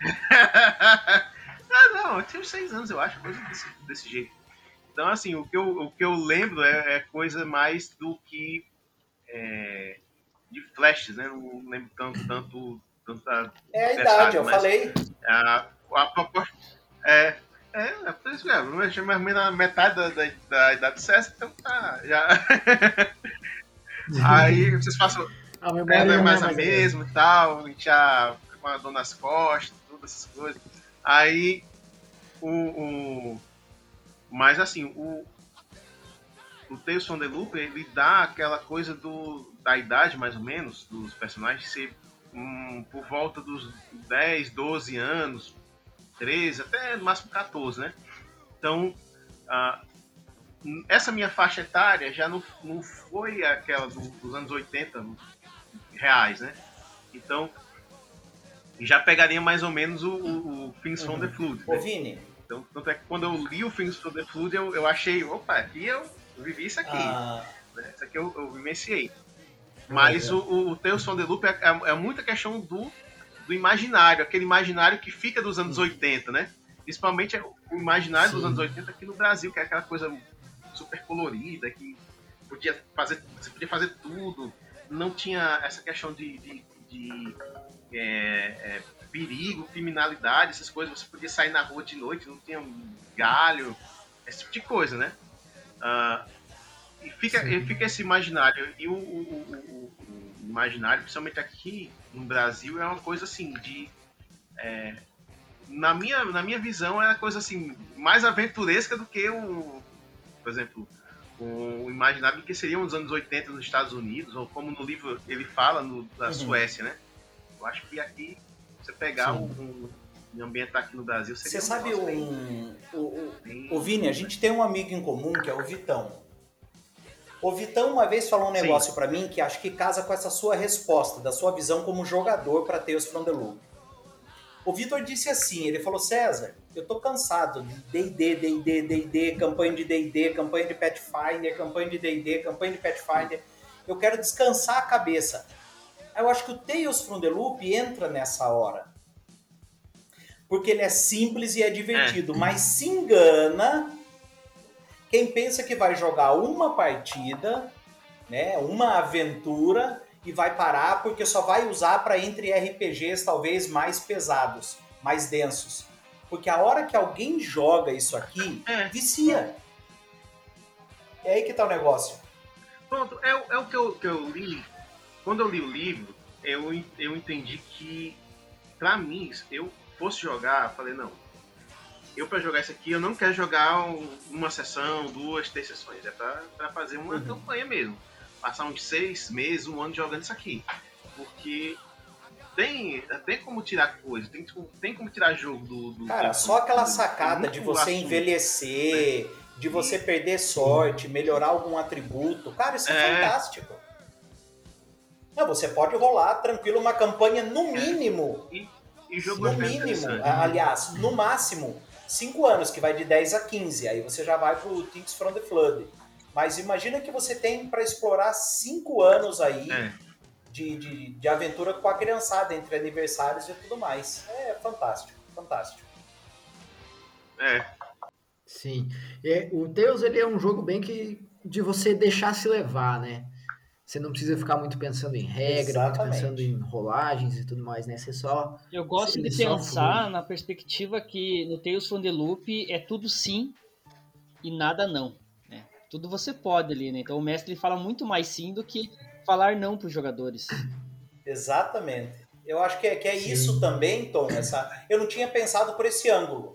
ah, não, eu tinha uns 6 anos, eu acho, coisa desse, desse jeito. Então, assim, o que eu, o que eu lembro é, é coisa mais do que. É, de flashes, né? Não lembro tanto, tanto, tanto da, É a idade, eu falei. a, a propor- é, é, é por isso mesmo, mais ou menos na metade da, da, da idade de César, então tá, já. Aí vocês passam, A é, memória não é mais a mais mesma e tal, a gente já com a dor nas costas, todas essas coisas. Aí, o. o mas assim, o. O Tales from the Loop, ele dá aquela coisa do, da idade, mais ou menos, dos personagens ser hum, por volta dos 10, 12 anos, 13, até no máximo 14, né? Então, ah, essa minha faixa etária já não, não foi aquela do- dos anos 80 reais, né? Então, já pegaria mais ou menos o, o, o Things from the Flood. Ô, Né? Vini, Então, tanto é que quando eu li o Things from the Flood, eu, eu achei, opa, aqui eu vivi isso aqui. ah, né? Isso aqui eu, eu vivenciei. Mas o, o, o Tales from the Loop é, é, é muita questão do, do imaginário, aquele imaginário que fica dos anos 80, né? Principalmente é o imaginário dos Sim. anos 80 aqui no Brasil, que é aquela coisa super colorida, que podia fazer, você podia fazer tudo, não tinha essa questão de, de, de, é, é, perigo, criminalidade, essas coisas, você podia sair na rua de noite, não tinha um galho, esse tipo de coisa, né? Ah, e fica, fica esse imaginário. E o, o, o- o- imaginário, principalmente aqui no Brasil, é uma coisa assim de. é, na, minha, na minha visão, é uma coisa assim, mais aventuresca do que o. Por exemplo, o imaginário que seriam os anos 80 nos Estados Unidos, ou como no livro ele fala, no, da Uhum. Suécia, né? Eu acho que aqui, você pegar um, um, e ambientar aqui no Brasil, você sabe negócio bem- um, o, o, bem- Ô Vini, a gente tem um amigo em comum que é o Vitão. O Vitão uma vez falou um negócio pra mim que acho que casa com essa sua resposta, da sua visão como jogador pra Tales from the Loop. O Vitor disse assim, ele falou, César, eu tô cansado de D&D, D&D, D&D, campanha de D&D, campanha de Pathfinder, campanha de D&D, campanha de Pathfinder. Eu quero descansar a cabeça. Eu acho que o Tales from the Loop entra nessa hora. Porque ele é simples e é divertido, mas se engana quem pensa que vai jogar uma partida, né, uma aventura e vai parar porque só vai usar para entre RPGs talvez mais pesados, mais densos. Porque a hora que alguém joga isso aqui, É. vicia. É aí que tá o negócio. Pronto, é, o- é o que eu, que eu li. Quando eu li o livro, eu, eu entendi que, pra mim, eu fosse jogar, eu falei, não. Eu, pra jogar isso aqui, eu não quero jogar um- uma sessão, duas, três sessões. É pra, pra fazer uma Uhum. campanha mesmo. Passar uns seis meses, um ano jogando isso aqui. Porque tem, tem como tirar coisa, tem, tem como tirar jogo do. do Cara, do, só aquela do, sacada de você assunto. envelhecer, de você perder sorte, melhorar algum atributo. Cara, isso é, É. fantástico. Não, você pode rolar tranquilo uma campanha no mínimo. E jogo No mínimo, aliás, no máximo, 5 anos, que vai de 10 a 15. Aí você já vai pro Things from the Flood. Mas imagina que você tem para explorar 5 anos aí É. de, de, de aventura com a criançada, entre aniversários e tudo mais. É fantástico, fantástico. É, Sim. É, o Tails ele é um jogo bem que de você deixar se levar, né? Você não precisa ficar muito pensando em regra, muito Exatamente. pensando em rolagens e tudo mais, né? Você só. Eu gosto de pensar flui. na perspectiva que no Tales from the Loop é tudo sim e nada não. Né? Tudo você pode ali, né? Então o mestre fala muito mais sim do que falar não para os jogadores. Exatamente. Eu acho que é, que é isso também, Tom. Essa, eu não tinha pensado por esse ângulo.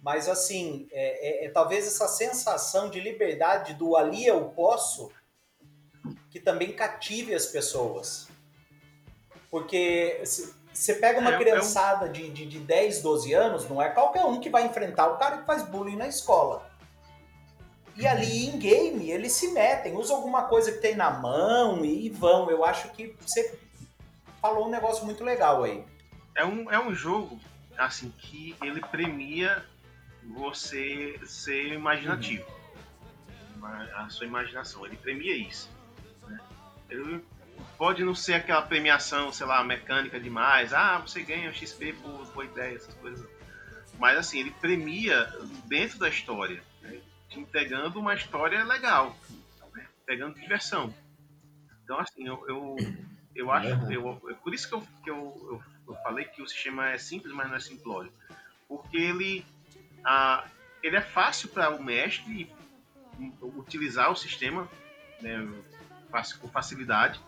Mas, assim, é, é- é talvez essa sensação de liberdade do ali eu posso que também cative as pessoas. Porque se- você pega uma É, é um- criançada de, de, de 10, 12 anos, não é qualquer um que vai enfrentar o cara que faz bullying na escola. E ali em game eles se metem, usam alguma coisa que tem na mão e vão. Eu acho que você falou um negócio muito legal aí. é, um, é um jogo, assim, que ele premia você ser imaginativo. Ima- A sua imaginação, ele premia isso. Pode não ser aquela premiação, sei lá, mecânica demais. Ah, você ganha XP por boa ideia, essas coisas. Mas assim, ele premia dentro da história, né? entregando uma história legal, né? pegando diversão. Então assim, eu, eu, eu acho, Uhum. eu, é por isso que, eu, que eu, eu, eu falei que o sistema é simples, mas não é simplório. Porque ele, ah, ele é fácil para o mestre utilizar o sistema né, com facilidade.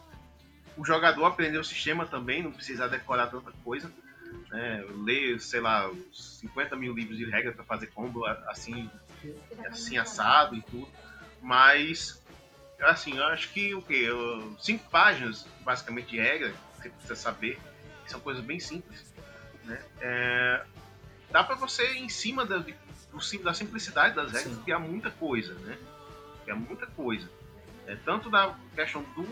O jogador aprender o sistema também, não precisa decorar tanta coisa. Né, ler, sei lá, uns 50 mil livros de regra para fazer combo assim, assim assado e tudo. Mas, assim, eu acho que o quê? Cinco páginas, basicamente, de regra, que você precisa saber, são coisas bem simples. Né? É, dá para você, em cima da, da simplicidade das regras, Sim. criar muita coisa, né? Criar muita coisa. É, tanto da questão do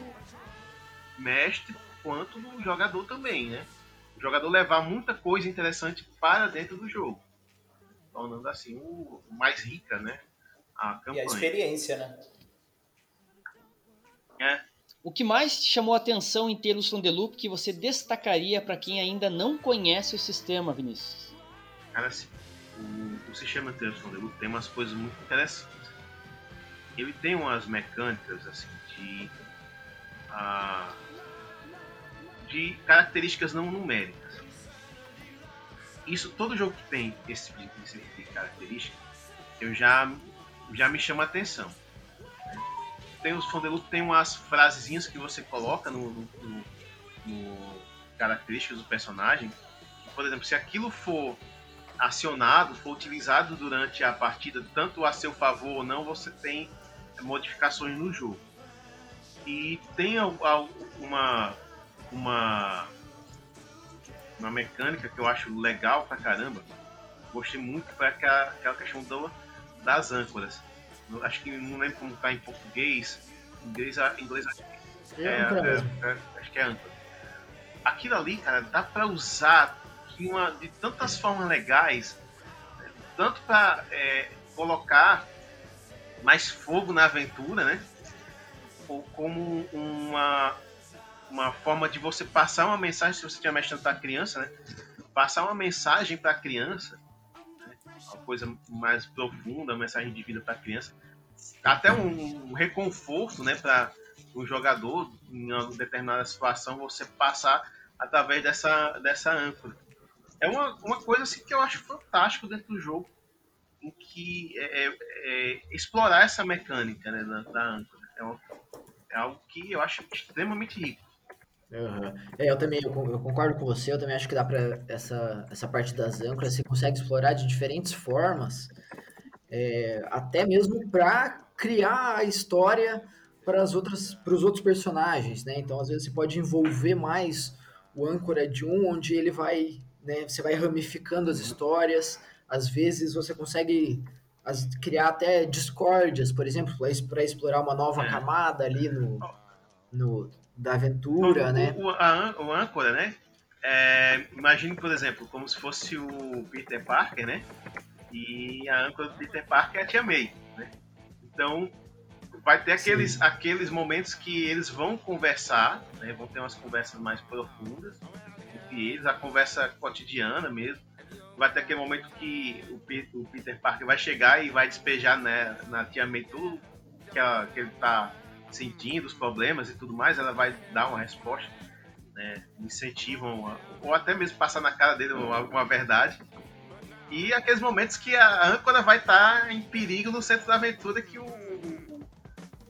mestre quanto do jogador também, né? O jogador levar muita coisa interessante para dentro do jogo, tornando assim o mais rica, né? A E a campanha. experiência, né? É, O que mais te chamou a atenção em the Loop que você destacaria para quem ainda não conhece o sistema, Vinícius? Cara, assim, o, o sistema Tales from the Loop tem umas coisas muito interessantes. Ele tem umas mecânicas assim de ah, de características não numéricas. Isso todo jogo que tem esse tipo de, tipo de característica, eu já já me chama atenção. Tem os Loop tem umas frasezinhas que você coloca no, no- no características do personagem. Por exemplo, se aquilo for acionado, for utilizado durante a partida, tanto a seu favor ou não, você tem modificações no jogo. E tem uma uma uma mecânica que eu acho legal pra caramba. Gostei muito foi aquela, aquela questão do, das âncoras. Acho que não lembro como tá em português. Em inglês, em inglês acho que É, âncora mesmo. é, acho que é âncora. Aquilo ali, cara, dá pra usar de, uma, de tantas formas legais, tanto pra é, colocar mais fogo na aventura, né? Ou como uma, uma forma de você passar uma mensagem, se você estiver mexendo pra criança, né? Passar uma mensagem pra criança, né? uma coisa mais profunda, uma mensagem de vida pra criança. Até um, um reconforto, né, para o jogador em uma determinada situação você passar através dessa, dessa âncora. É uma, uma coisa assim, que eu acho fantástico dentro do jogo, em que é, é- é explorar essa mecânica né, da, da âncora. É, uma- é algo que eu acho extremamente rico. É, eu também, eu con- eu concordo com você, eu também acho que dá pra essa, essa parte das âncoras, você consegue explorar de diferentes formas, até mesmo para criar a história para as outras, para os outros personagens, né? Então, às vezes você pode envolver mais o âncora de um, onde ele vai, né, você vai ramificando as histórias, às vezes você consegue as, criar até discórdias, por exemplo, para explorar uma nova É. camada ali no, no da aventura, o, né? O, a, o âncora, né? É, imagine, por exemplo, como se fosse o Peter Parker, né? E a âncora do Peter Parker é a Tia May, né? Então, vai ter aqueles, aqueles momentos que eles vão conversar, né? Vão ter umas conversas mais profundas entre eles, a conversa cotidiana mesmo. Vai ter aquele momento que o, Pe- o Peter Parker vai chegar e vai despejar né, na Tia May tudo que, ela- que ele tá sentindo, os problemas e tudo mais, ela vai dar uma resposta, né, incentivam, ou até mesmo passar na cara dele uma, uma verdade. E aqueles momentos que a âncora vai estar em perigo no centro da aventura que o, o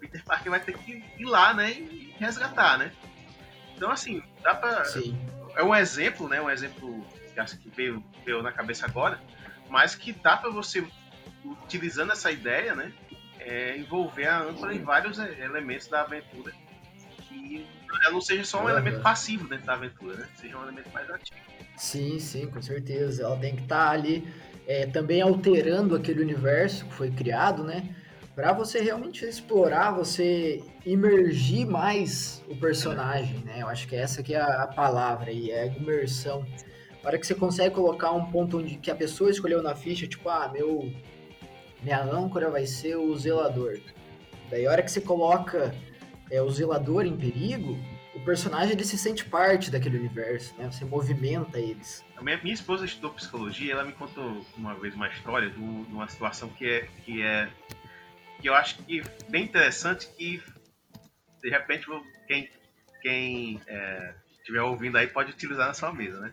Peter Parker vai ter que ir lá, né, e resgatar, né. Então, assim, dá pra... Sim. É um exemplo, né, um exemplo que acho que veio, veio na cabeça agora, mas que dá pra você, utilizando essa ideia, né, é, envolver a âncora em vários é, elementos da aventura que ela não seja só um elemento passivo dentro da aventura, né? Seja um elemento mais ativo. Sim, sim, com certeza. Ela tem que estar ali é, também alterando aquele universo que foi criado, né? Para você realmente explorar, você imergir mais o personagem, né? Eu acho que essa que é a, a palavra aí, é a imersão. A hora que você consegue colocar um ponto onde que a pessoa escolheu na ficha, tipo, ah, meu minha âncora vai ser o zelador. Daí a hora que você coloca é, o zelador em perigo, o personagem ele se sente parte daquele universo, né? Você movimenta eles. A minha, minha esposa estudou psicologia, ela me contou uma vez uma história de um- uma situação que é que é que eu acho que bem interessante que de repente quem quem é, estiver ouvindo aí pode utilizar na sua mesa, né?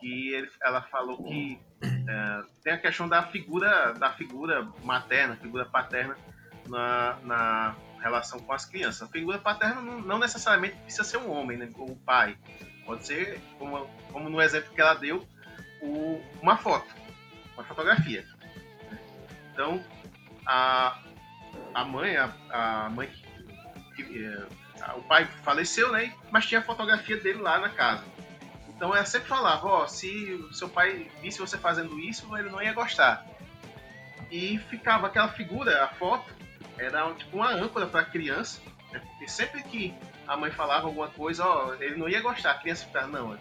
Que ele- ela falou que é, tem a questão da figura da figura materna, figura paterna na, na relação com as crianças. A figura paterna não, não necessariamente precisa ser um homem, né? Ou o pai. Pode ser, como, como no exemplo que ela deu, o- uma foto, uma fotografia. Então, a, a mãe, a, a mãe que, que, a- o pai faleceu, né? Mas tinha a fotografia dele lá na casa. Então ela sempre falava, ó, se o seu pai visse você fazendo isso, ele não ia gostar. E ficava aquela figura, a foto, era tipo uma âncora para a criança, né? porque sempre que a mãe falava alguma coisa, ó, ele não ia gostar, a criança ficava, não,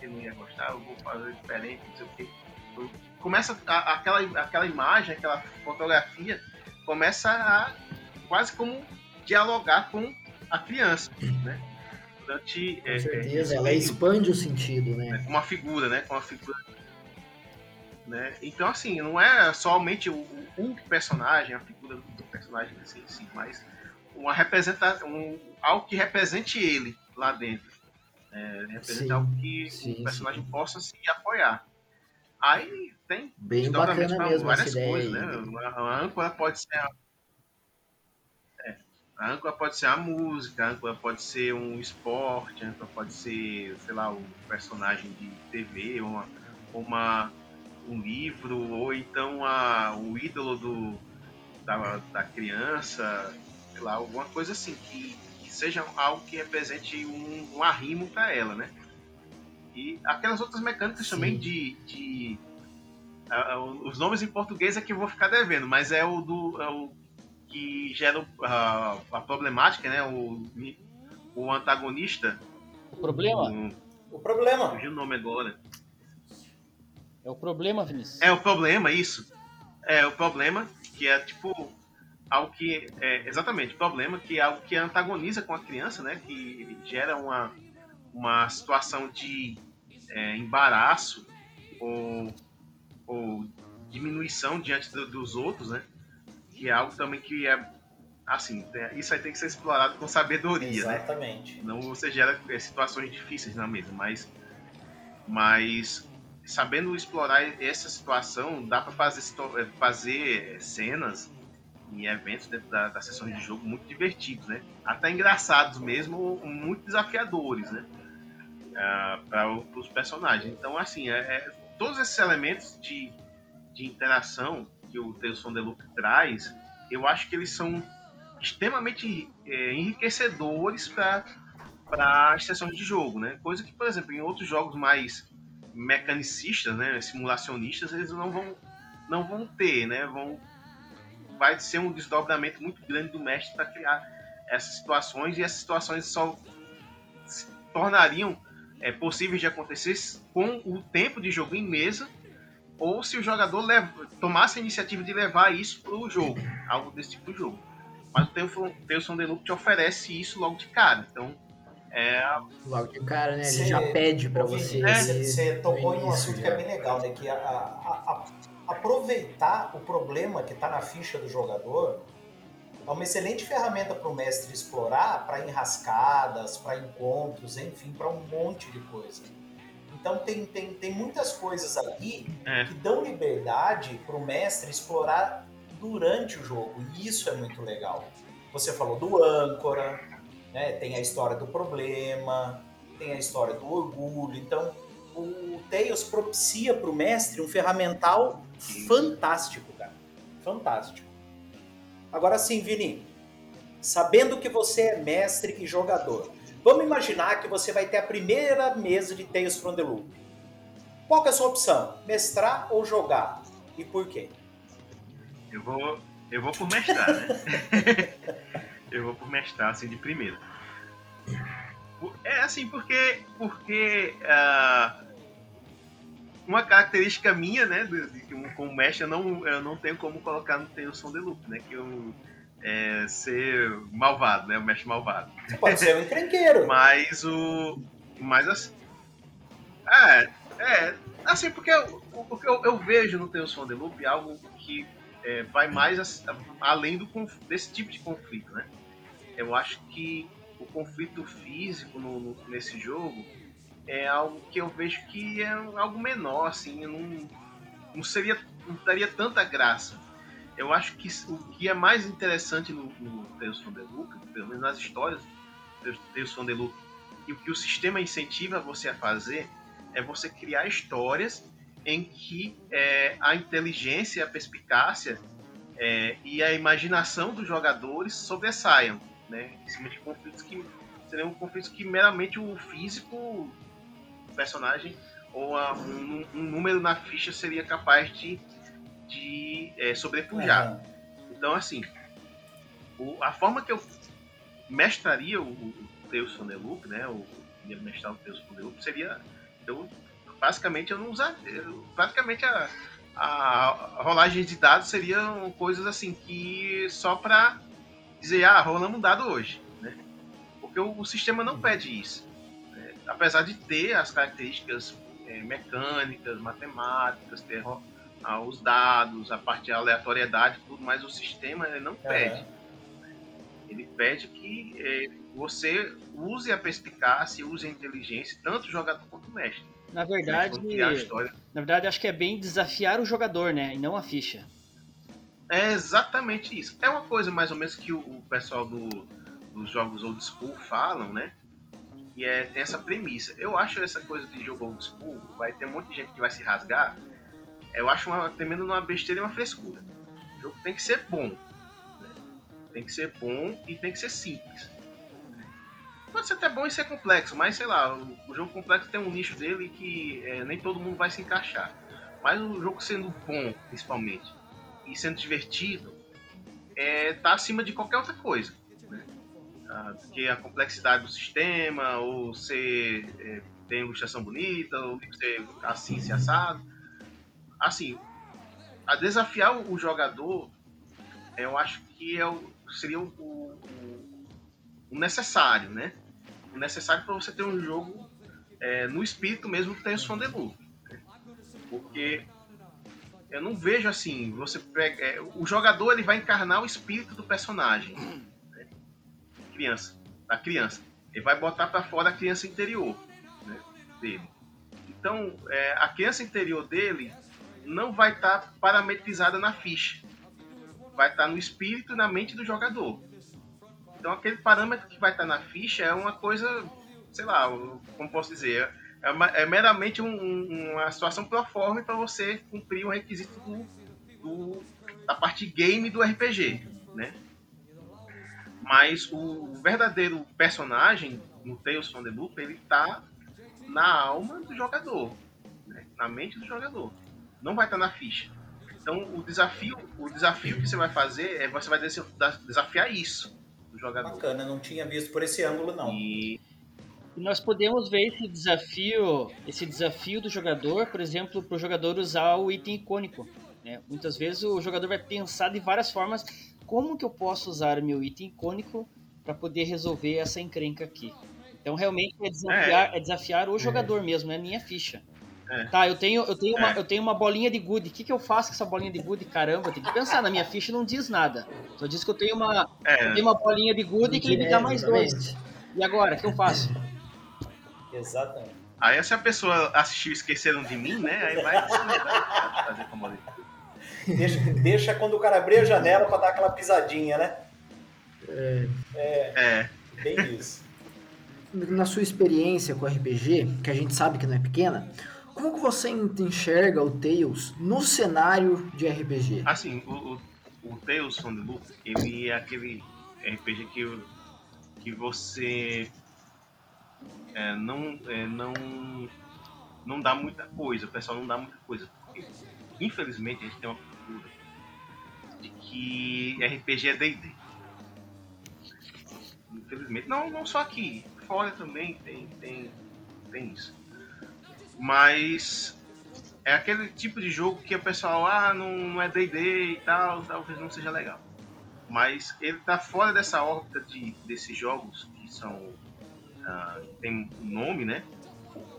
ele não ia gostar, eu vou fazer diferente, não sei o quê. Começa a- aquela, aquela imagem, aquela fotografia, começa a quase como dialogar com a criança, né? Durante, Com é, é, certeza, esse ela período expande o sentido, né, né? com uma figura, né? Com uma figura. Né? Então, assim, não é somente o, o personagem, a figura do personagem em si, mas uma representação, um, algo que represente ele lá dentro. É, represente Sim, algo que sim, o personagem sim. possa se apoiar. Aí tem Bem bacana mesmo várias coisas, aí. né? A, a âncora pode ser a, âncora pode ser a música, a âncora pode ser um esporte, a âncora pode ser, sei lá, um personagem de TV, uma, uma, um livro, ou então a, o ídolo do, da, da criança, sei lá, alguma coisa assim, que, que seja algo que represente um, um arrimo para ela, né? E aquelas outras mecânicas Sim. também de. de os nomes em português é que eu vou ficar devendo, mas é o do. é o que gera a, a problemática, né? O, o antagonista. O problema o- O problema. fugiu o nome agora. é o problema, Vinícius. É o problema, isso. É o problema, que é tipo algo que é exatamente problema, que é algo que antagoniza com a criança, né? Que gera uma, uma situação de é, embaraço ou, ou diminuição diante do- dos outros, né? Que é algo também que é assim, isso aí tem que ser explorado com sabedoria, né? Exatamente. Não você gera é, situações difíceis na mesa, mas, mas sabendo explorar essa situação, dá para fazer, eh, fazer cenas e eventos dentro da, das sessões de jogo muito divertidos, né? Até engraçados mesmo, muito desafiadores, né? para os personagens. Então, assim, é, é- todos esses elementos de, de interação que o Tales the Loop traz, eu acho que eles são extremamente é, enriquecedores para para as sessões de jogo, né? Coisa que, por exemplo, em outros jogos mais mecanicistas, né, simulacionistas, eles não vão não vão ter, né? Vão vai ser um desdobramento muito grande do mestre para criar essas situações e essas situações só se tornariam é, possíveis de acontecer com o tempo de jogo em mesa ou se o jogador leva, tomasse a iniciativa de levar isso para o jogo, algo desse tipo de jogo. Mas o Tales from the Loop te oferece isso logo de cara, então é... Logo de cara, né? Ele cê, já pede para você. Você é, tocou em um assunto que é bem legal, né? Que a, a, a, aproveitar o problema que está na ficha do jogador é uma excelente ferramenta para o mestre explorar para enrascadas, para encontros, enfim, para um monte de coisa. Então tem, tem, tem muitas coisas ali é. que dão liberdade para o mestre explorar durante o jogo. E isso é muito legal. Você falou do âncora, né? tem a história do problema, tem a história do orgulho. Então o Tails propicia para o mestre um ferramental fantástico, cara. Fantástico. Agora sim, Vini, sabendo que você é mestre e jogador, vamos imaginar que você vai ter a primeira mesa de Tales from the Loop. Qual é a sua opção? Mestrar ou jogar? E por quê? Eu vou, eu vou por mestrar, né? eu vou por mestrar, assim, de primeira. É assim, porque, porque uh, uma característica minha, né, como mestre, eu não, eu não tenho como colocar no Tales som the Loop, né, que eu é, ser malvado, né, o mestre malvado. Você pode ser um encrenqueiro. mas o... Mas assim... É, é, assim, porque o que eu, eu, vejo no Tales from the Loop é algo que é, vai mais além do, desse tipo de conflito, né? Eu acho que o conflito físico no, no, nesse jogo é algo que eu vejo que é algo menor, assim, não, não seria, não daria tanta graça. Eu acho que o que é mais interessante no, no Tales from the Loop, pelo menos nas histórias do Tales from the Loop, e o que o sistema incentiva você a fazer é você criar histórias em que é, a inteligência, a perspicácia é, e a imaginação dos jogadores sobressaiam, né? Em cima de conflitos que seriam conflitos que meramente o físico personagem ou a, um, um, número na ficha seria capaz de, de é, sobrepujar. Uhum. Então, assim, o, a forma que eu mestraria o, o Deus Loop, né, o primeiro mestrar o Deus Loop, seria eu basicamente eu não usaria, praticamente a, a, rolagem de dados seriam coisas assim que só para dizer ah rolamos um dado hoje, né? Porque o, o sistema não pede isso apesar de ter as características é, mecânicas, matemáticas, ter ah, os dados, a parte de aleatoriedade, tudo, mas o sistema ele não pede. Ele pede que é, você use a perspicácia, use a inteligência, tanto o jogador quanto o mestre. Na verdade, na verdade, acho que é bem desafiar o jogador, né, e não a ficha. É exatamente isso. É uma coisa mais ou menos que o, o pessoal do, dos jogos old school falam, né? E é, tem essa premissa. Eu acho essa coisa de jogo old school, vai ter um monte de gente que vai se rasgar. Eu acho uma tremenda uma besteira e uma frescura. O jogo tem que ser bom. Né? Tem que ser bom e tem que ser simples. Pode ser até bom e ser complexo, mas sei lá, o, o jogo complexo tem um nicho dele que é, nem todo mundo vai se encaixar. Mas o jogo sendo bom, principalmente, e sendo divertido, é, tá acima de qualquer outra coisa que a complexidade do sistema, ou ser é, tem ilustração bonita, ou ser assim, se assado. Assim, a desafiar o jogador, eu acho que é o, seria o, o, o, necessário, né? O necessário para você ter um jogo é, no espírito mesmo que tem o som de luz. Né? Porque eu não vejo assim, você pega, é, o jogador ele vai encarnar o espírito do personagem criança, da criança. Ele vai botar para fora a criança interior né, dele. Então, é, a criança interior dele não vai estar tá parametrizada na ficha. Vai estar tá no espírito e na mente do jogador. Então, aquele parâmetro que vai estar tá na ficha é uma coisa, sei lá, como posso dizer, é, uma, é meramente um, uma situação proforme para você cumprir um requisito do, do, da parte game do RPG, né? Mas o verdadeiro personagem no Tales from the Loop, ele tá na alma do jogador, né? na mente do jogador. Não vai estar tá na ficha. Então o desafio, o desafio que você vai fazer é você vai desafiar isso do jogador. Bacana, não tinha visto por esse ângulo não. E, e nós podemos ver esse desafio, esse desafio do jogador, por exemplo, para o jogador usar o item icônico. Né? Muitas vezes o jogador vai pensar de várias formas como que eu posso usar meu item icônico para poder resolver essa encrenca aqui. Então realmente é desafiar, é. é desafiar o jogador mesmo, não é minha ficha. É. Tá, eu tenho, eu, tenho uma, é. eu tenho uma bolinha de good. O que, que eu faço com essa bolinha de good? Caramba, tenho que pensar. Na minha ficha não diz nada. Só diz que eu tenho uma, é. eu tenho uma bolinha de good que me dá mais dois. E agora, o que eu faço? Exatamente. Aí se a pessoa assistiu Esqueceram de Mim, né? Aí vai fazer como deixa, deixa quando o cara abrir a janela para dar aquela pisadinha, né? É. É. é. Bem isso. Na sua experiência com RPG, que a gente sabe que não é pequena, como que você enxerga o Tales no cenário de RPG? Assim, o, o, o Tales from the Loop, ele é aquele RPG que, que você é, não, é, não, não dá muita coisa, o pessoal não dá muita coisa. Porque, infelizmente, a gente tem uma cultura de que RPG é D&D. Infelizmente, não, não só aqui, fora também tem, tem, tem isso. Mas é aquele tipo de jogo que o pessoal, ah, não, não é D&D e tal, talvez não seja legal. Mas ele tá fora dessa órbita de, desses jogos que são uh, tem um nome, né?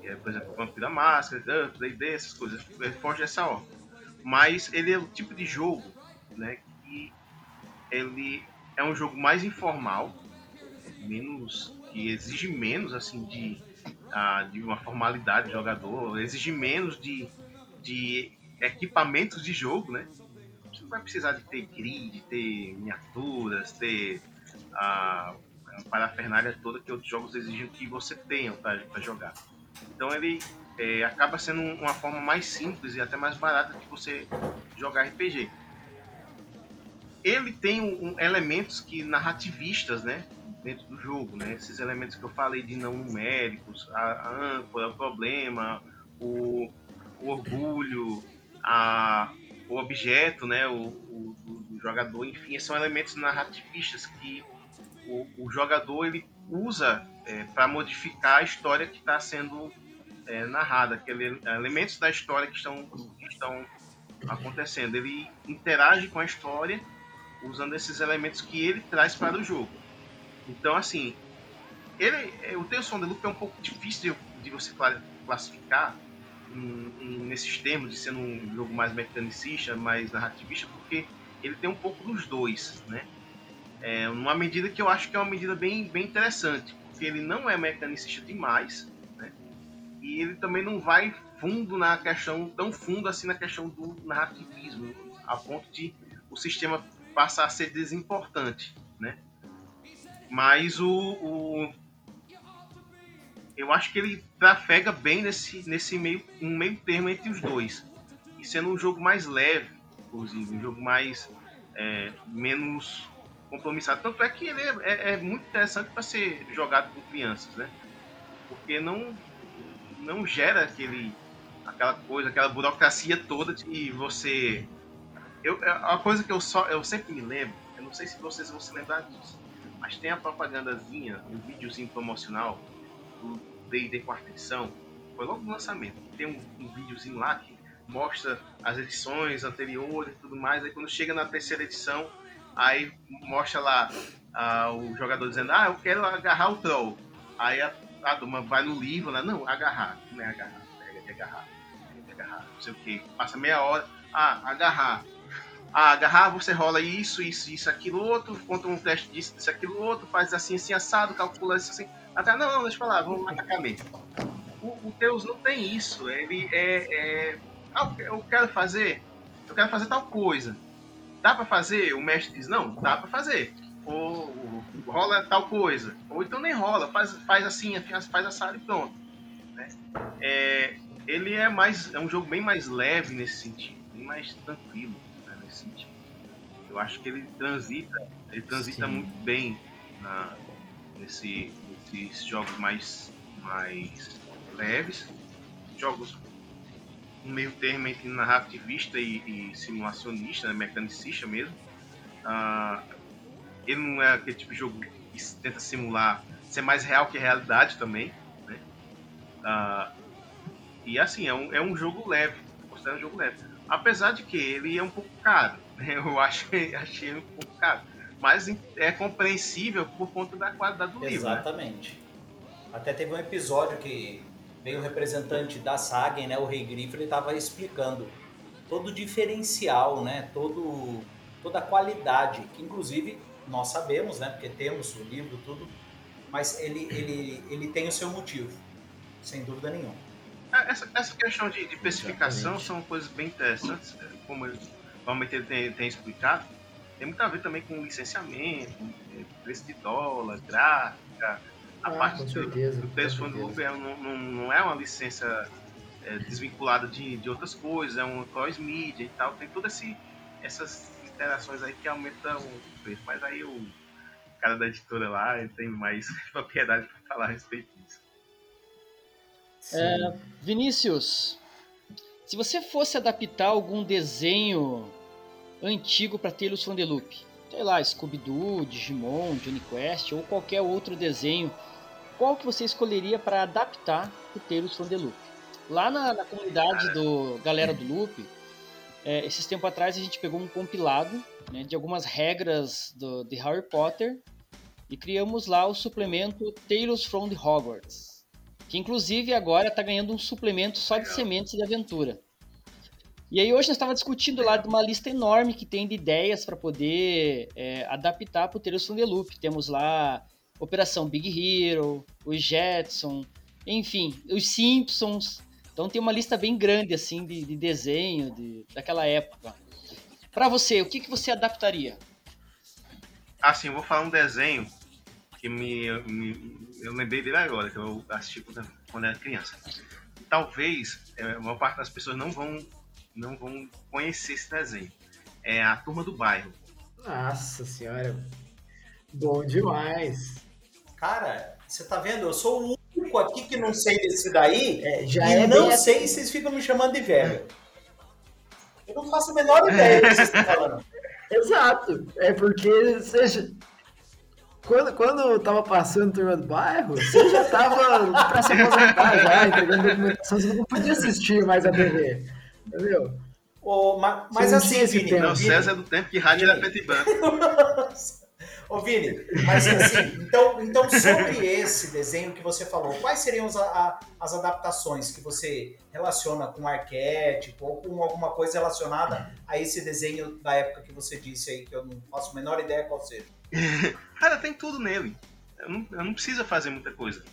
É, por exemplo, Vampiro da Máscara, D&D, essas coisas. Ele foge dessa órbita. Mas ele é o tipo de jogo, né? Que ele é um jogo mais informal, menos que exige menos assim de uh, de uma formalidade de jogador, exige menos de, de equipamentos de jogo, né? Você não vai precisar de ter grid, ter miniaturas, ter a parafernália toda que outros jogos exigem que você tenha para jogar. Então ele é, acaba sendo uma forma mais simples e até mais barata de você jogar RPG. Ele tem um, um, elementos que narrativistas, né? Dentro do jogo, né? Esses elementos que eu falei de não numéricos, a, âncora, o problema, o, o orgulho, a, o objeto, né? O, o, o, jogador, enfim, são elementos narrativistas que o, o jogador ele usa é, para modificar a história que está sendo é, narrada, aqueles elementos da história que estão, que estão acontecendo. Ele interage com a história usando esses elementos que ele traz para o jogo. Então, assim, ele, o Tales the Loop é um pouco difícil de, de você classificar nesses termos de sendo um jogo mais mecanicista, mais narrativista, porque ele tem um pouco dos dois, né? É uma medida que eu acho que é uma medida bem, bem interessante, porque ele não é mecanicista demais, né? E ele também não vai fundo na questão, tão fundo assim na questão do narrativismo, a ponto de o sistema passar a ser desimportante, né? Mas o, o, eu acho que ele trafega bem nesse, nesse meio, um meio termo entre os dois. E sendo um jogo mais leve, inclusive, um jogo mais é, menos compromissado. Tanto é que ele é, é, é muito interessante para ser jogado com crianças, né? Porque não, não gera aquele, aquela coisa, aquela burocracia toda de você. Eu, é, a coisa que eu, só, eu sempre me lembro, eu não sei se vocês vão se lembrar disso mas tem a propagandazinha, um videozinho promocional do D&D quarta edição, foi logo no lançamento. Tem um, um videozinho lá que mostra as edições anteriores e tudo mais. Aí quando chega na terceira edição, aí mostra lá uh, o jogador dizendo, ah, eu quero agarrar o troll. Aí a, a turma vai no livro, né? não, agarrar, não é agarrar, pega de agarrar, pega de agarrar, não sei o que. Passa meia hora, ah, agarrar ah, agarrar, você rola isso, isso, isso, aquilo, outro, conta um teste disso, disso, aquilo, outro, faz assim, assim, assado, calcula isso, assim. Até, não, não, deixa eu falar, vamos atacar mesmo. O, o Deus não tem isso, ele é, é ah, eu quero fazer, eu quero fazer tal coisa. Dá para fazer? O mestre diz, não, dá para fazer. Ou, ou, rola tal coisa. Ou então nem rola, faz, faz assim, faz assado e pronto. Né? É, ele é mais, é um jogo bem mais leve nesse sentido, bem mais tranquilo Eu acho que ele transita, ele transita Sim. muito bem na, nesse, nesses jogos mais, mais leves, jogos um meio termo entre narrativista e, e simulacionista, né, mecanicista mesmo. Uh, ele não é aquele tipo de jogo que tenta simular ser mais real que a realidade também. Né? Uh, e assim, é um, é um jogo leve, considero um jogo leve. Apesar de que ele é um pouco caro. Né? Eu acho, achei um pouco caro. Mas é compreensível por conta da qualidade do livro. Né? Exatamente. Né? Até teve um episódio que veio o representante da Sagen, né, o Rei Grifo, ele estava explicando todo o diferencial, né, todo, toda a qualidade, que inclusive nós sabemos, né, porque temos o livro, tudo, mas ele, ele, ele tem o seu motivo, sem dúvida nenhuma. É, essa, essa questão de, de especificação Exatamente. são coisas bem interessantes, é, como realmente ele tem, tem, explicado. Tem muito a ver também com licenciamento, é, preço de dólar, gráfica. A ah, parte do, certeza, do texto Fanloop é, não, não, não, é uma licença é, desvinculada de, de outras coisas, é um cross-media e tal. Tem todas essas interações aí que aumentam o preço. Mas aí o cara da editora lá tem mais propriedade para falar a respeito. É, Vinícius, se você fosse adaptar algum desenho antigo para Tales from the Loop, sei lá, Scooby-Doo, Digimon, Johnny Quest ou qualquer outro desenho, qual que você escolheria para adaptar o Tales from the Loop? Lá na, na comunidade do Galera do Loop, é, esses tempos atrás a gente pegou um compilado né, de algumas regras do, de Harry Potter e criamos lá o suplemento Tales from the Hogwarts que inclusive agora está ganhando um suplemento só de sementes de aventura. E aí hoje nós estávamos discutindo lá de uma lista enorme que tem de ideias para poder é, adaptar para o Tales from the Loop. Temos lá Operação Big Hero, os Jetson, enfim, os Simpsons. Então tem uma lista bem grande assim de, de desenho de, daquela época. Para você, o que, que você adaptaria? Assim, eu vou falar um desenho que me, me eu lembrei dele agora, que eu assisti quando, quando era criança. Talvez é, a maior parte das pessoas não vão, não vão conhecer esse desenho. É a Turma do Bairro. Nossa senhora. Bom demais. Cara, você tá vendo? Eu sou o único aqui que não sei desse daí é, já e é não sei se vocês ficam me chamando de velho. Eu não faço a menor ideia do que vocês estão falando. Exato. É porque seja, quando, quando tava passando turma do bairro, você já tava pra se aposentar já, entregando documentação, você não podia assistir mais a TV. Entendeu? Oh, mas, mas assim, Vini. Não, César é do tempo que rádio era preto e branco. Ô, Vini, mas assim, então, então sobre esse desenho que você falou, quais seriam as, a, as adaptações que você relaciona com arquétipo ou com alguma coisa relacionada a esse desenho da época que você disse aí, que eu não faço a menor ideia qual seja? Cara, tem tudo nele. Eu não, eu não preciso fazer muita coisa.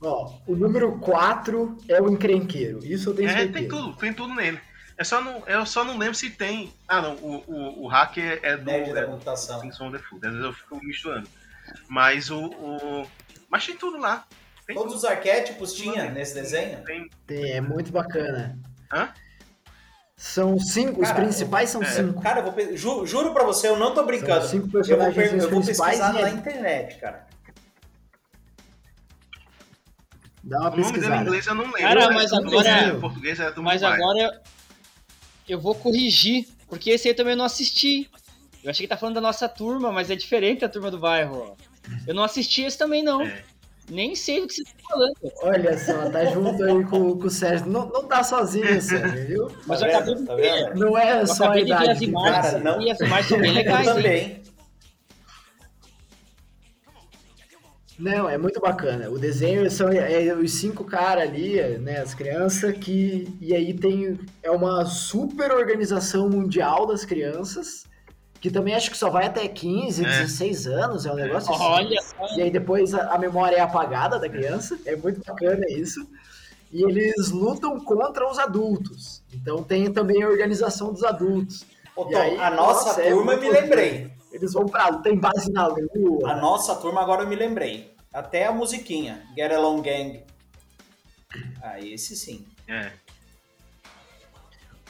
Ó, o número 4 é o encrenqueiro. Isso eu tenho é, certeza. tem tudo, tem tudo nele. É só não, eu só não lembro se tem. Ah, não, o, o, o hacker é do. Nerd da computação. Things on the Food. Às vezes eu fico misturando. Mas o. o mas tem tudo lá. Tem Todos tudo. os arquétipos tinha nesse desenho? Tem. tem. É muito bacana. Hã? São cinco, cara, os principais são é, cinco. Cara, eu vou, ju, juro pra você, eu não tô brincando. São cinco personagens eu vou, eu vou pesquisar na internet, cara. Dá uma o nome dele em inglês eu não lembro. Cara, mas agora. Em português é mas agora eu vou corrigir, porque esse aí também eu não assisti. Eu achei que tá falando da nossa turma, mas é diferente da turma do bairro. Eu não assisti esse também, não. É. Nem sei do que você tá falando. Olha só, tá junto aí com, com o Sérgio. Não, não tá sozinho, Sérgio, viu? Mas tá eu acabei de tá ver. Não é só a idade. As imagens, cara, não... E as imagens são bem legais. Eu também. Não, é muito bacana. O desenho são é, é, os cinco caras ali, né, as crianças que e aí tem é uma super organização mundial das crianças que também acho que só vai até 15, é. 16 anos, é um negócio assim. Olha E aí depois a, a, memória é apagada da criança, é muito bacana isso. E eles lutam contra os adultos. Então tem também a organização dos adultos. Ô, Tom, aí, a nossa, nossa é turma, é eu me lembrei. Eles vão pra luta, tem base na lua. A nossa turma agora eu me lembrei. Até a musiquinha, Get Along Gang. Ah, esse sim. É.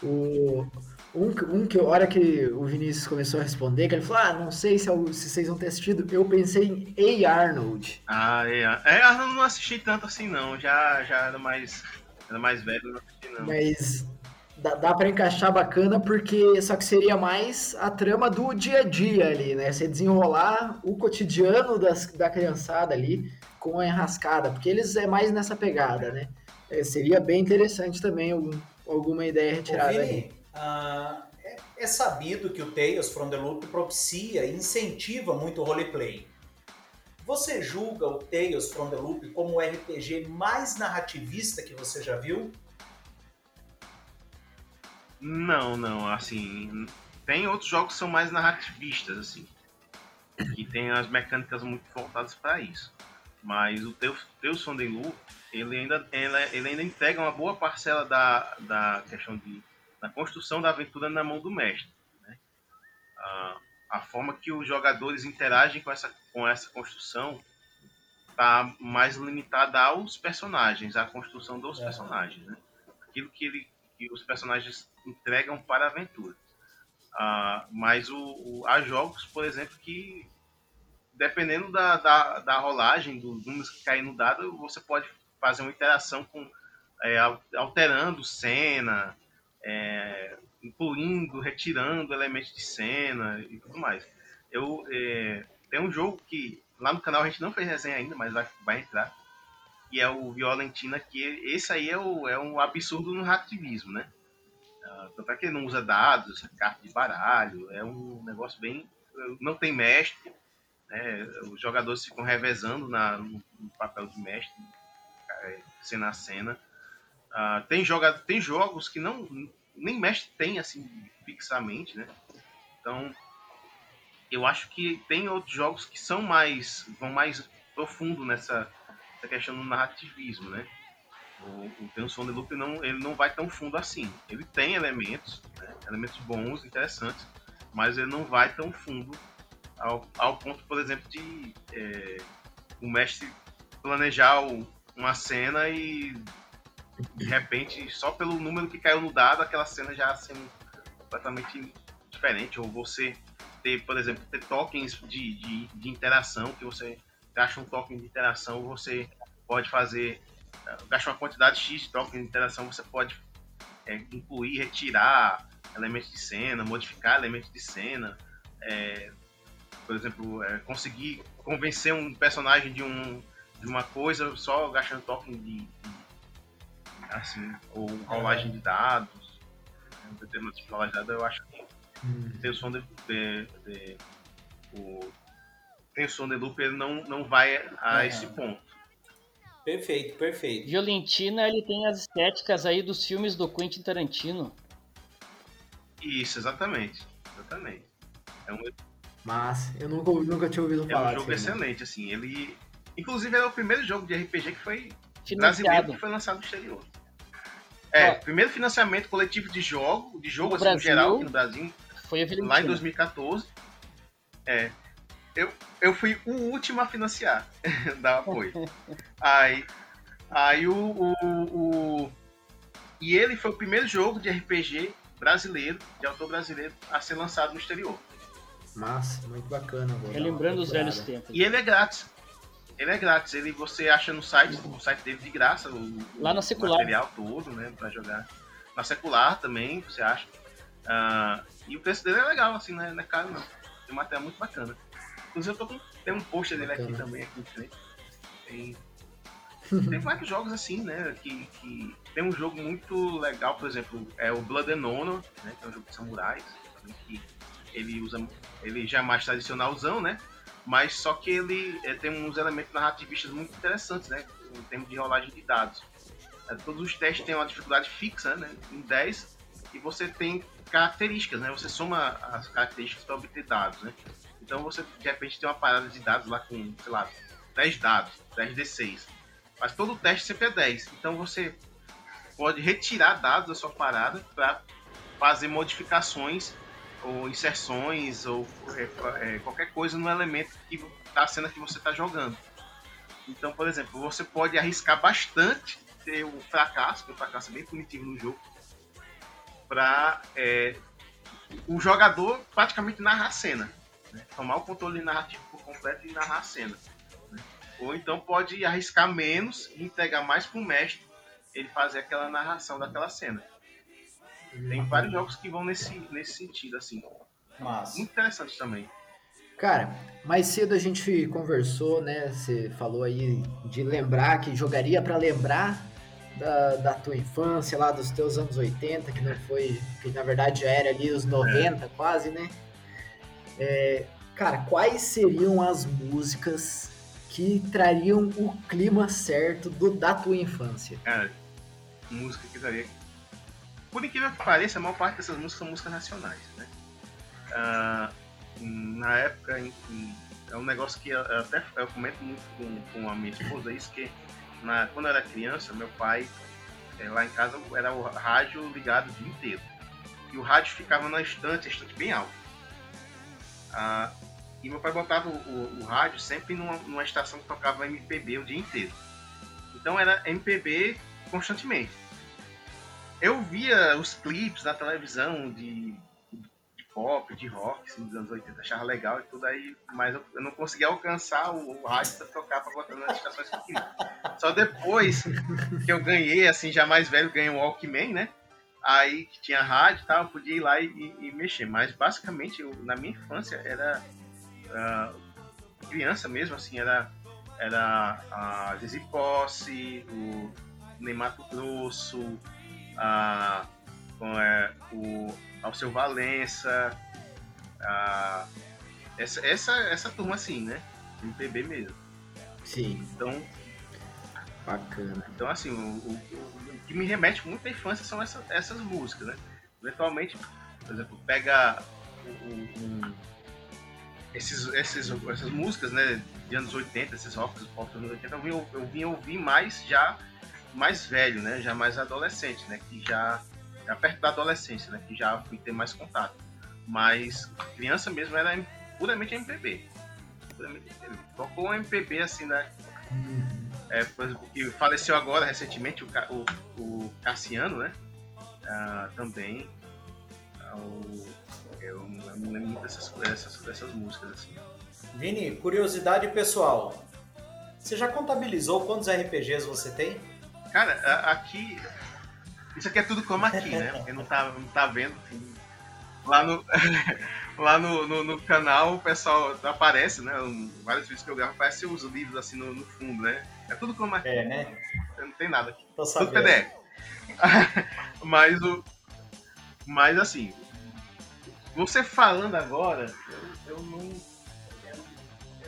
O, Um, um que a hora que o Vinícius começou a responder, que ele falou, ah, não sei se, eu, se vocês vão ter assistido, eu pensei em A. Arnold. Ah, é. É, Arnold não assisti tanto assim não, já, já era mais, era mais velho, não assisti não. Mas dá, dá para encaixar bacana, porque só que seria mais a trama do dia a dia ali, né? Você desenrolar o cotidiano das, da criançada ali com a enrascada, porque eles é mais nessa pegada, né? É, seria bem interessante também algum, alguma ideia retirada Ô, Vini, aí. Ah, é, é sabido que o Tales from the Loop propicia e incentiva muito o roleplay. Você julga o Tales from the Loop como o RPG mais narrativista que você já viu? Não, não, assim, tem outros jogos que são mais narrativistas, assim, que tem as mecânicas muito voltadas para isso. Mas o Tales from the Loop, ele ainda, ele ainda entrega uma boa parcela da, da questão de da construção da aventura na mão do mestre. Né? A, a forma que os jogadores interagem com essa, com essa construção está mais limitada aos personagens, à construção dos É. personagens. Né? Aquilo que, ele, que os personagens entregam para a aventura. Ah, mas o, o- há jogos, por exemplo, que dependendo da, da, da rolagem, dos números que caem no dado, você pode fazer uma interação com é, al- alterando cena, é, incluindo, retirando elementos de cena e tudo mais. Eu é, tem um jogo que lá no canal a gente não fez resenha ainda, mas vai, vai entrar, que é o Violentina, que esse aí é, o, é um absurdo no narrativismo, né? Ah, Tanto é que não usa dados, carta de baralho, é um negócio bem. Não tem mestre, né? os jogadores ficam revezando na, no, no papel de mestre, é, cena a cena. Ah, tem, joga, tem jogos que não nem mestre tem assim fixamente, né? Então eu acho que tem outros jogos que são mais vão mais profundo nessa, nessa questão do narrativismo, né? O, o from the Loop não, ele não vai tão fundo assim. Ele tem elementos, né? elementos bons, interessantes, mas ele não vai tão fundo ao, ao ponto, por exemplo, de é, o mestre planejar o- uma cena e de repente, só pelo número que caiu no dado, aquela cena já sendo completamente diferente. Ou você ter, por exemplo, ter tokens de, de, de interação, que você gasta um token de interação, você pode fazer, eh, gasta uma quantidade X de tokens de interação, você pode é, incluir, retirar elementos de cena, modificar elementos de cena. é, por exemplo, é, conseguir convencer um personagem de, um, de uma coisa só gastando token de, de assim, ou rolagem de dados, né, um determinado tipo de rolagem de dados, eu acho que tem o som de, de, de- o tem o som de loop ele não, não vai a Aham. esse ponto. Perfeito, perfeito. Violentina, ele tem as estéticas aí dos filmes do Quentin Tarantino. Isso, exatamente. Exatamente. É um, Mas eu nunca, nunca tinha ouvido é falar um jogo não. excelente, assim. Ele. Inclusive é o primeiro jogo de RPG que foi brasileiro Financiado. que foi lançado no exterior. É, Ó. primeiro financiamento coletivo de jogo, de jogo No assim, no Brasil, geral, aqui no Brasil, Foi a lá em Violentina. 2014. É. Eu, eu fui o último a financiar, dar apoio. aí aí o, o, o- E ele foi o primeiro jogo de RPG brasileiro, de autor brasileiro, a ser lançado no exterior. Mas, muito bacana. vou uma Relembrando os velhos tempos. E ele é grátis. Ele é grátis. Ele você acha no site, no site dele de graça, o, Lá na o Secular. material todo, né, para jogar. Na secular também, você acha. Ah, e o preço dele é legal, assim, não é, não é caro não. Tem um material muito bacana. Inclusive eu tô com. Tem um post dele aqui também, aqui em frente. Tem, tem vários jogos assim, né? Que, que tem um jogo muito legal, por exemplo, é o Blood and Honor, né? Que é um jogo de samurais, também, que ele usa. Ele já é mais tradicionalzão, né? Mas só que ele eh, tem uns elementos narrativistas muito interessantes, né? Em termos de rolagem de dados. Eh, todos os testes têm uma dificuldade fixa, né? Em 10, e você tem características, né? Você soma as características para obter dados, né? Então você de repente tem uma parada de dados lá com, sei lá, 10 dados, 10 D6. Mas todo teste sempre é 10. Então você pode retirar dados da sua parada para fazer modificações ou inserções ou é, é, qualquer coisa no elemento que da cena que você está jogando. Então, por exemplo, você pode arriscar bastante ter o fracasso, que o fracasso é bem punitivo no jogo, para o jogador praticamente narra a cena. Né? Tomar o controle narrativo por completo e narrar a cena. Né? Ou então pode arriscar menos e entregar mais para o mestre ele fazer aquela narração daquela cena. Tem vários jogos que vão nesse, nesse sentido, assim. Massa. Muito interessante também. Cara, mais cedo a gente conversou, né? Você falou aí de lembrar que jogaria para lembrar da, da tua infância, lá dos teus anos 80, que não foi, que na verdade já era ali os 90 é. quase, né? É, cara, quais seriam as músicas que trariam o clima certo do, da tua infância? Cara, música que daria. Por incrível que pareça, a maior parte dessas músicas são músicas nacionais, né? Uh, na época, em, é um negócio que eu, até eu comento muito com, com a minha esposa, isso que na, quando eu era criança, meu pai, é, lá em casa, era o rádio ligado o dia inteiro. E o rádio ficava na estante, a estante bem alta. Ah, e meu pai botava o, o, o rádio sempre numa, numa, estação que tocava MPB o dia inteiro. Então era MPB constantemente. Eu via os clipes na televisão de pop, de rock, assim, dos anos 80, achava legal e tudo aí, mas eu, eu não conseguia alcançar o, o rádio para tocar para botar nas estações que eu queria. Só depois que eu ganhei, assim, já mais velho, ganhei um Walkman, né? Aí que tinha rádio e tal, eu podia ir lá e, e, e mexer. Mas basicamente, eu, na minha infância, era uh, criança mesmo, assim, era, era a Zizi Posse, o Neymar Grosso, a, com, é, o ao seu Valença, a, essa, essa, essa turma assim, né? MPB mesmo. Sim. Então. Bacana. Então, assim, o, o, o, que me remete muito à infância são essa, essas músicas, né? Eventualmente, por exemplo, pega esses, esses, essas músicas, né, de anos 80, esses rocks pop dos anos 80, eu vim, eu vim ouvir mais já mais velho, né? Já mais adolescente, né? Que já é perto da adolescência, né? Que já fui ter mais contato. Mas criança mesmo era puramente MPB. Puramente MPB. Tocou um MPB assim, né? É, por exemplo, que faleceu agora recentemente o, o, o Cassiano, né? Ah, também. Ah, o, eu não lembro muito dessas, dessas, dessas músicas assim. Vini, curiosidade pessoal. Você já contabilizou quantos RPGs você tem? Cara, aqui isso aqui é tudo como aqui, né? Porque não tá, não tá vendo. Lá no, lá no, no, no, canal o pessoal aparece, né? vários vídeos que eu gravo, aparecem os livros assim no, no, fundo, né? É tudo como aqui. É, né? Não tem nada aqui. Tô tudo PDF. mas o. Mas assim. Você falando agora, eu, eu não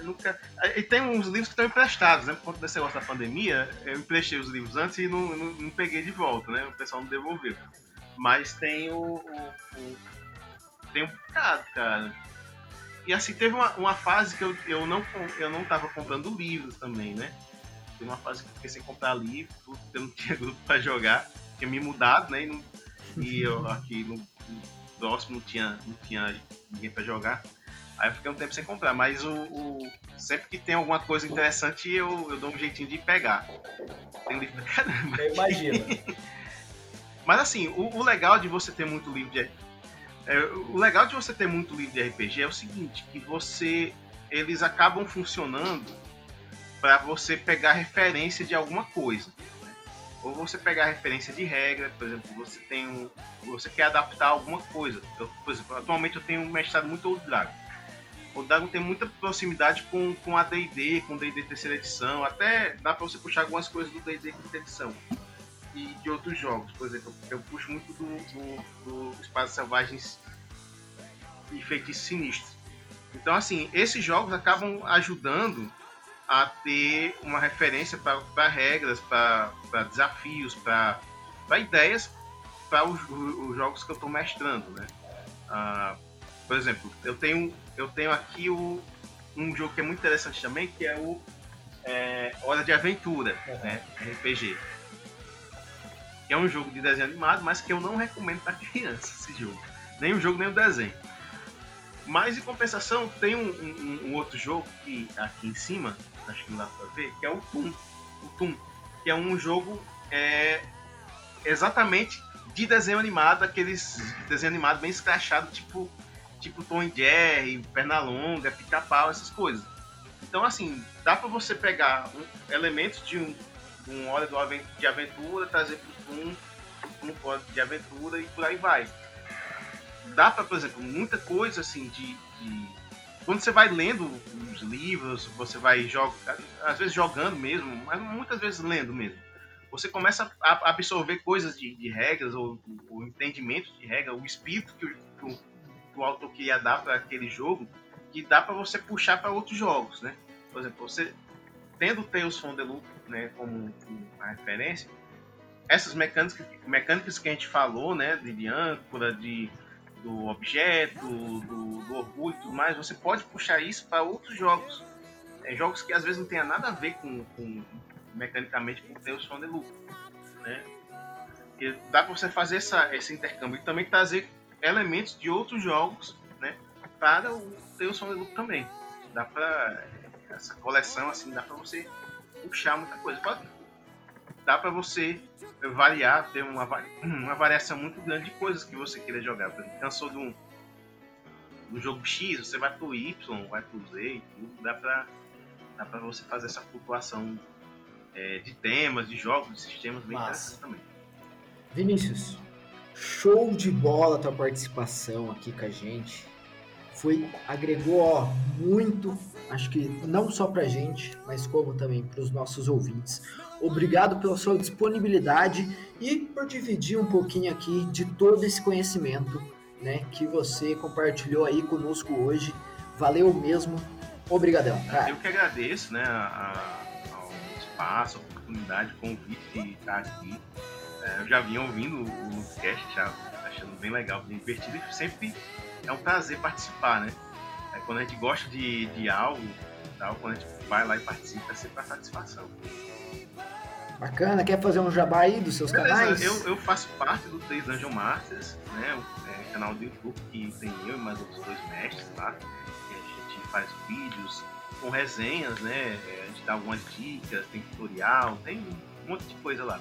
nunca. E tem uns livros que estão emprestados, né? Por conta desse negócio da pandemia, eu emprestei os livros antes e não, não, não peguei de volta, né? O pessoal não devolveu. Mas tem o. o, o tem um bocado, cara. E assim, teve uma, uma fase que eu, eu, não, eu não tava comprando livros também, né? Teve uma fase que eu fiquei sem comprar livro, porque eu não tinha grupo pra jogar, tinha me mudado, né? E, não, e eu aqui no, no próximo não tinha, não tinha ninguém pra jogar. Aí eu fiquei um tempo sem comprar, mas o, o sempre que tem alguma coisa interessante eu, eu dou um jeitinho de pegar. Tem livro pra caramba. Eu imagino. mas assim, o, o, legal de você ter muito livro de é, o legal de você ter muito livro de RPG é o seguinte, que você eles acabam funcionando para você pegar referência de alguma coisa. Né? Ou você pegar referência de regra, por exemplo, você tem um, você quer adaptar alguma coisa. Eu, por exemplo, atualmente eu tenho um mestrado muito Old Dragon o Dragon tem muita proximidade com, com a D&D, com D&D terceira edição, até dá para você puxar algumas coisas do D&D quinta edição e de outros jogos, por exemplo, eu puxo muito do, do, do Espadas Selvagens e Feitiços Sinistros. Então, assim, esses jogos acabam ajudando a ter uma referência para regras, para desafios, para ideias para os, os, jogos que eu estou mestrando, né? Ah, por exemplo, eu tenho eu tenho aqui o, um jogo que é muito interessante também, que é o é, Hora de Aventura, uhum. né? RPG. Que é um jogo de desenho animado, mas que eu não recomendo para criança esse jogo. Nem o jogo, nem o desenho. Mas em compensação, tem um, um, um, outro jogo que aqui em cima, acho que não dá pra ver, que é o Toon. O Toon, que é um jogo é, exatamente de desenho animado, aqueles desenho animado bem escrachado, tipo, tipo Tom e Jerry, Pernalonga, Pica-Pau, essas coisas. Então, assim, dá para você pegar um, elementos de um, um do, de Aventura, trazer para um, um de Aventura e por aí vai. Dá para, por exemplo, muita coisa assim de, de, Quando você vai lendo os livros, você vai jogar, às vezes jogando mesmo, mas muitas vezes lendo mesmo você começa a absorver coisas de, de regras, ou o entendimento de regra, o espírito que o, que o, autor queria dar para aquele jogo, que dá para você puxar para outros jogos, né? Por exemplo, você tendo o Tales from the Loop né, como uma referência, essas mecânicas, mecânicas que a gente falou, né, de âncora, de, do objeto, do, do orgulho e tudo mais, você pode puxar isso para outros jogos. É, jogos que às vezes não tenha nada a ver com, com mecanicamente com o som de lucro, né? E dá para você fazer essa, esse intercâmbio e também trazer elementos de outros jogos, né? Para o teu som de lucro também. Dá para essa coleção assim, dá para você puxar muita coisa. Pode, dá para você variar, ter uma, uma variação muito grande de coisas que você queira jogar. Por exemplo, cansou de um, um jogo X, você vai pro Y, vai pro Z tudo. Dá para dá para você fazer essa flutuação é, de temas, de jogos, de sistemas bem interessantes também. Vinícius, show de bola a tua participação aqui com a gente. Foi, agregou ó, muito, acho que não só pra gente, mas como também para os nossos ouvintes. Obrigado pela sua disponibilidade e por dividir um pouquinho aqui de todo esse conhecimento né, que você compartilhou aí conosco hoje. Valeu mesmo. Obrigadão, cara. Eu que agradeço, né, a, espaço, oportunidade, convite de estar aqui. É, eu já vinha ouvindo o cast, já achando bem legal, bem divertido e sempre é um prazer participar, né? É, quando a gente gosta de, de algo, tal, quando a gente vai lá e participa, é sempre a satisfação. Bacana, quer fazer um jabá aí dos seus Beleza, canais? Eu, eu faço parte do 3 Dungeon Masters, né? O é, canal do YouTube que tem eu e mais outros dois mestres lá. Que a gente faz vídeos com resenhas, né? É, a gente dá algumas dicas, tem tutorial, tem um monte de coisa lá.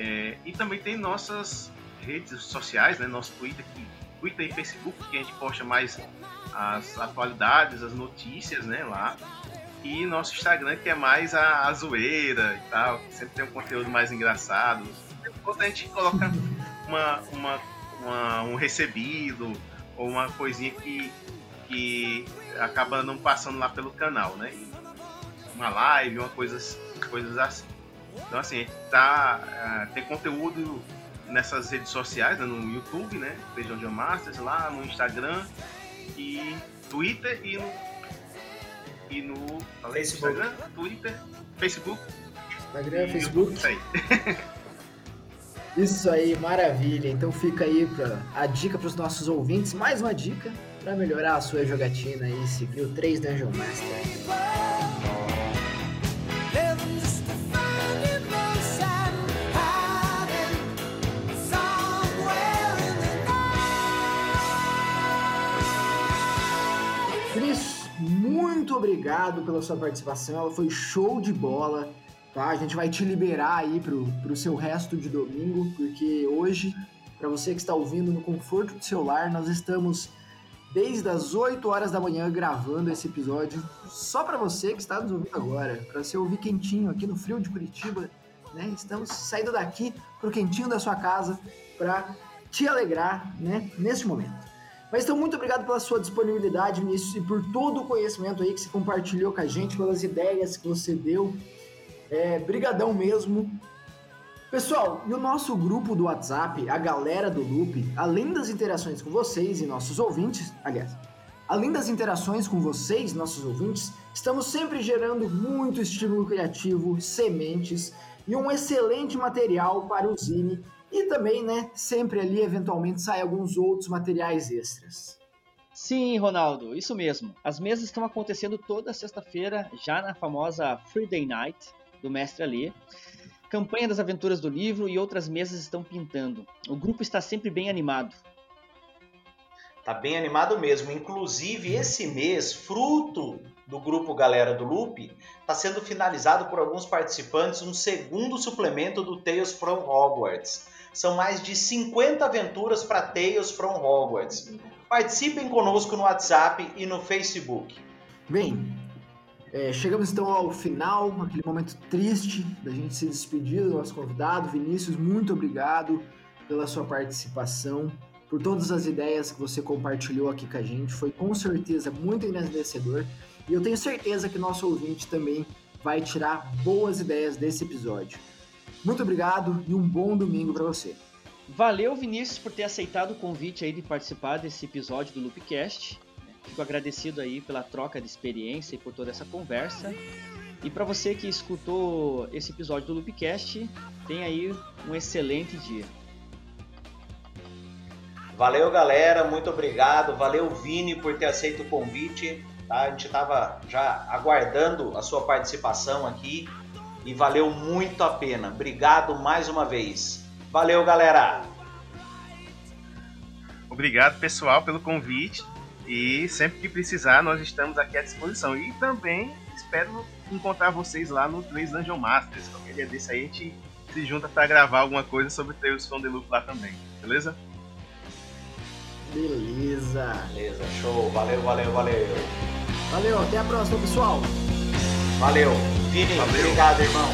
É, e também tem nossas redes sociais, né? Nosso Twitter, que, Twitter e Facebook, que a gente posta mais as atualidades, as notícias, né? Lá. E nosso Instagram, que é mais a, a zoeira e tal, que sempre tem um conteúdo mais engraçado. Depois a gente coloca uma, uma, uma, um recebido ou uma coisinha que que acaba não passando lá pelo canal, né? Uma live, uma coisas, coisas assim. Então assim, tá, uh, tem conteúdo nessas redes sociais, né? no YouTube, né? Feijão de Masters, lá no Instagram e Twitter e no e no Facebook. Instagram, Twitter, Facebook. Instagram, Facebook. Isso aí. Isso aí, maravilha. Então fica aí pra, a dica para os nossos ouvintes. Mais uma dica para melhorar a sua jogatina e seguir o 3 Dungeon Master. Muito obrigado pela sua participação. Ela foi show de bola. Tá? A gente vai te liberar aí pro, pro seu resto de domingo, porque hoje, para você que está ouvindo no conforto do seu lar, nós estamos desde as 8 horas da manhã gravando esse episódio só para você que está nos ouvindo agora, para você ouvir quentinho aqui no frio de Curitiba, né? Estamos saindo daqui pro quentinho da sua casa para te alegrar, né, neste momento. Mas então muito obrigado pela sua disponibilidade nisso e por todo o conhecimento aí que você compartilhou com a gente, pelas ideias que você deu. É, brigadão mesmo. Pessoal, e o nosso grupo do WhatsApp, a galera do Loop, além das interações com vocês e nossos ouvintes, aliás, além das interações com vocês, nossos ouvintes, estamos sempre gerando muito estímulo criativo, sementes e um excelente material para o Zine e também, né, sempre ali eventualmente sai alguns outros materiais extras. Sim, Ronaldo, isso mesmo. As mesas estão acontecendo toda sexta-feira, já na famosa Friday Night do Mestre Alê. Campanha das Aventuras do Livro e outras mesas estão pintando. O grupo está sempre bem animado. Tá bem animado mesmo. Inclusive, esse mês, fruto do grupo Galera do Loop, está sendo finalizado por alguns participantes um segundo suplemento do Tales from Hogwarts. São mais de 50 aventuras para Tales from Hogwarts. Participem conosco no WhatsApp e no Facebook. Bem, é, chegamos então ao final, aquele momento triste da gente se despedir do nosso convidado. Vinícius, muito obrigado pela sua participação, por todas as ideias que você compartilhou aqui com a gente. Foi com certeza muito engrandecedor e eu tenho certeza que nosso ouvinte também vai tirar boas ideias desse episódio. Muito obrigado e um bom domingo para você. Valeu, Vinícius, por ter aceitado o convite aí de participar desse episódio do Loopcast. Fico agradecido aí pela troca de experiência e por toda essa conversa. E para você que escutou esse episódio do Loopcast, tenha aí um excelente dia. Valeu, galera, muito obrigado. Valeu, Vini, por ter aceito o convite. Tá? A gente estava já aguardando a sua participação aqui e valeu muito a pena. Obrigado mais uma vez. Valeu, galera! Obrigado, pessoal, pelo convite. E sempre que precisar, nós estamos aqui à disposição. E também espero encontrar vocês lá no 3 Dungeon Masters. Qualquer dia desse aí a gente se junta para gravar alguma coisa sobre Tales from the Loop lá também. Beleza? Beleza. Beleza, show. Valeu, valeu, valeu. Valeu, até a próxima, pessoal. Valeu. Vini, Valeu. obrigado, irmão.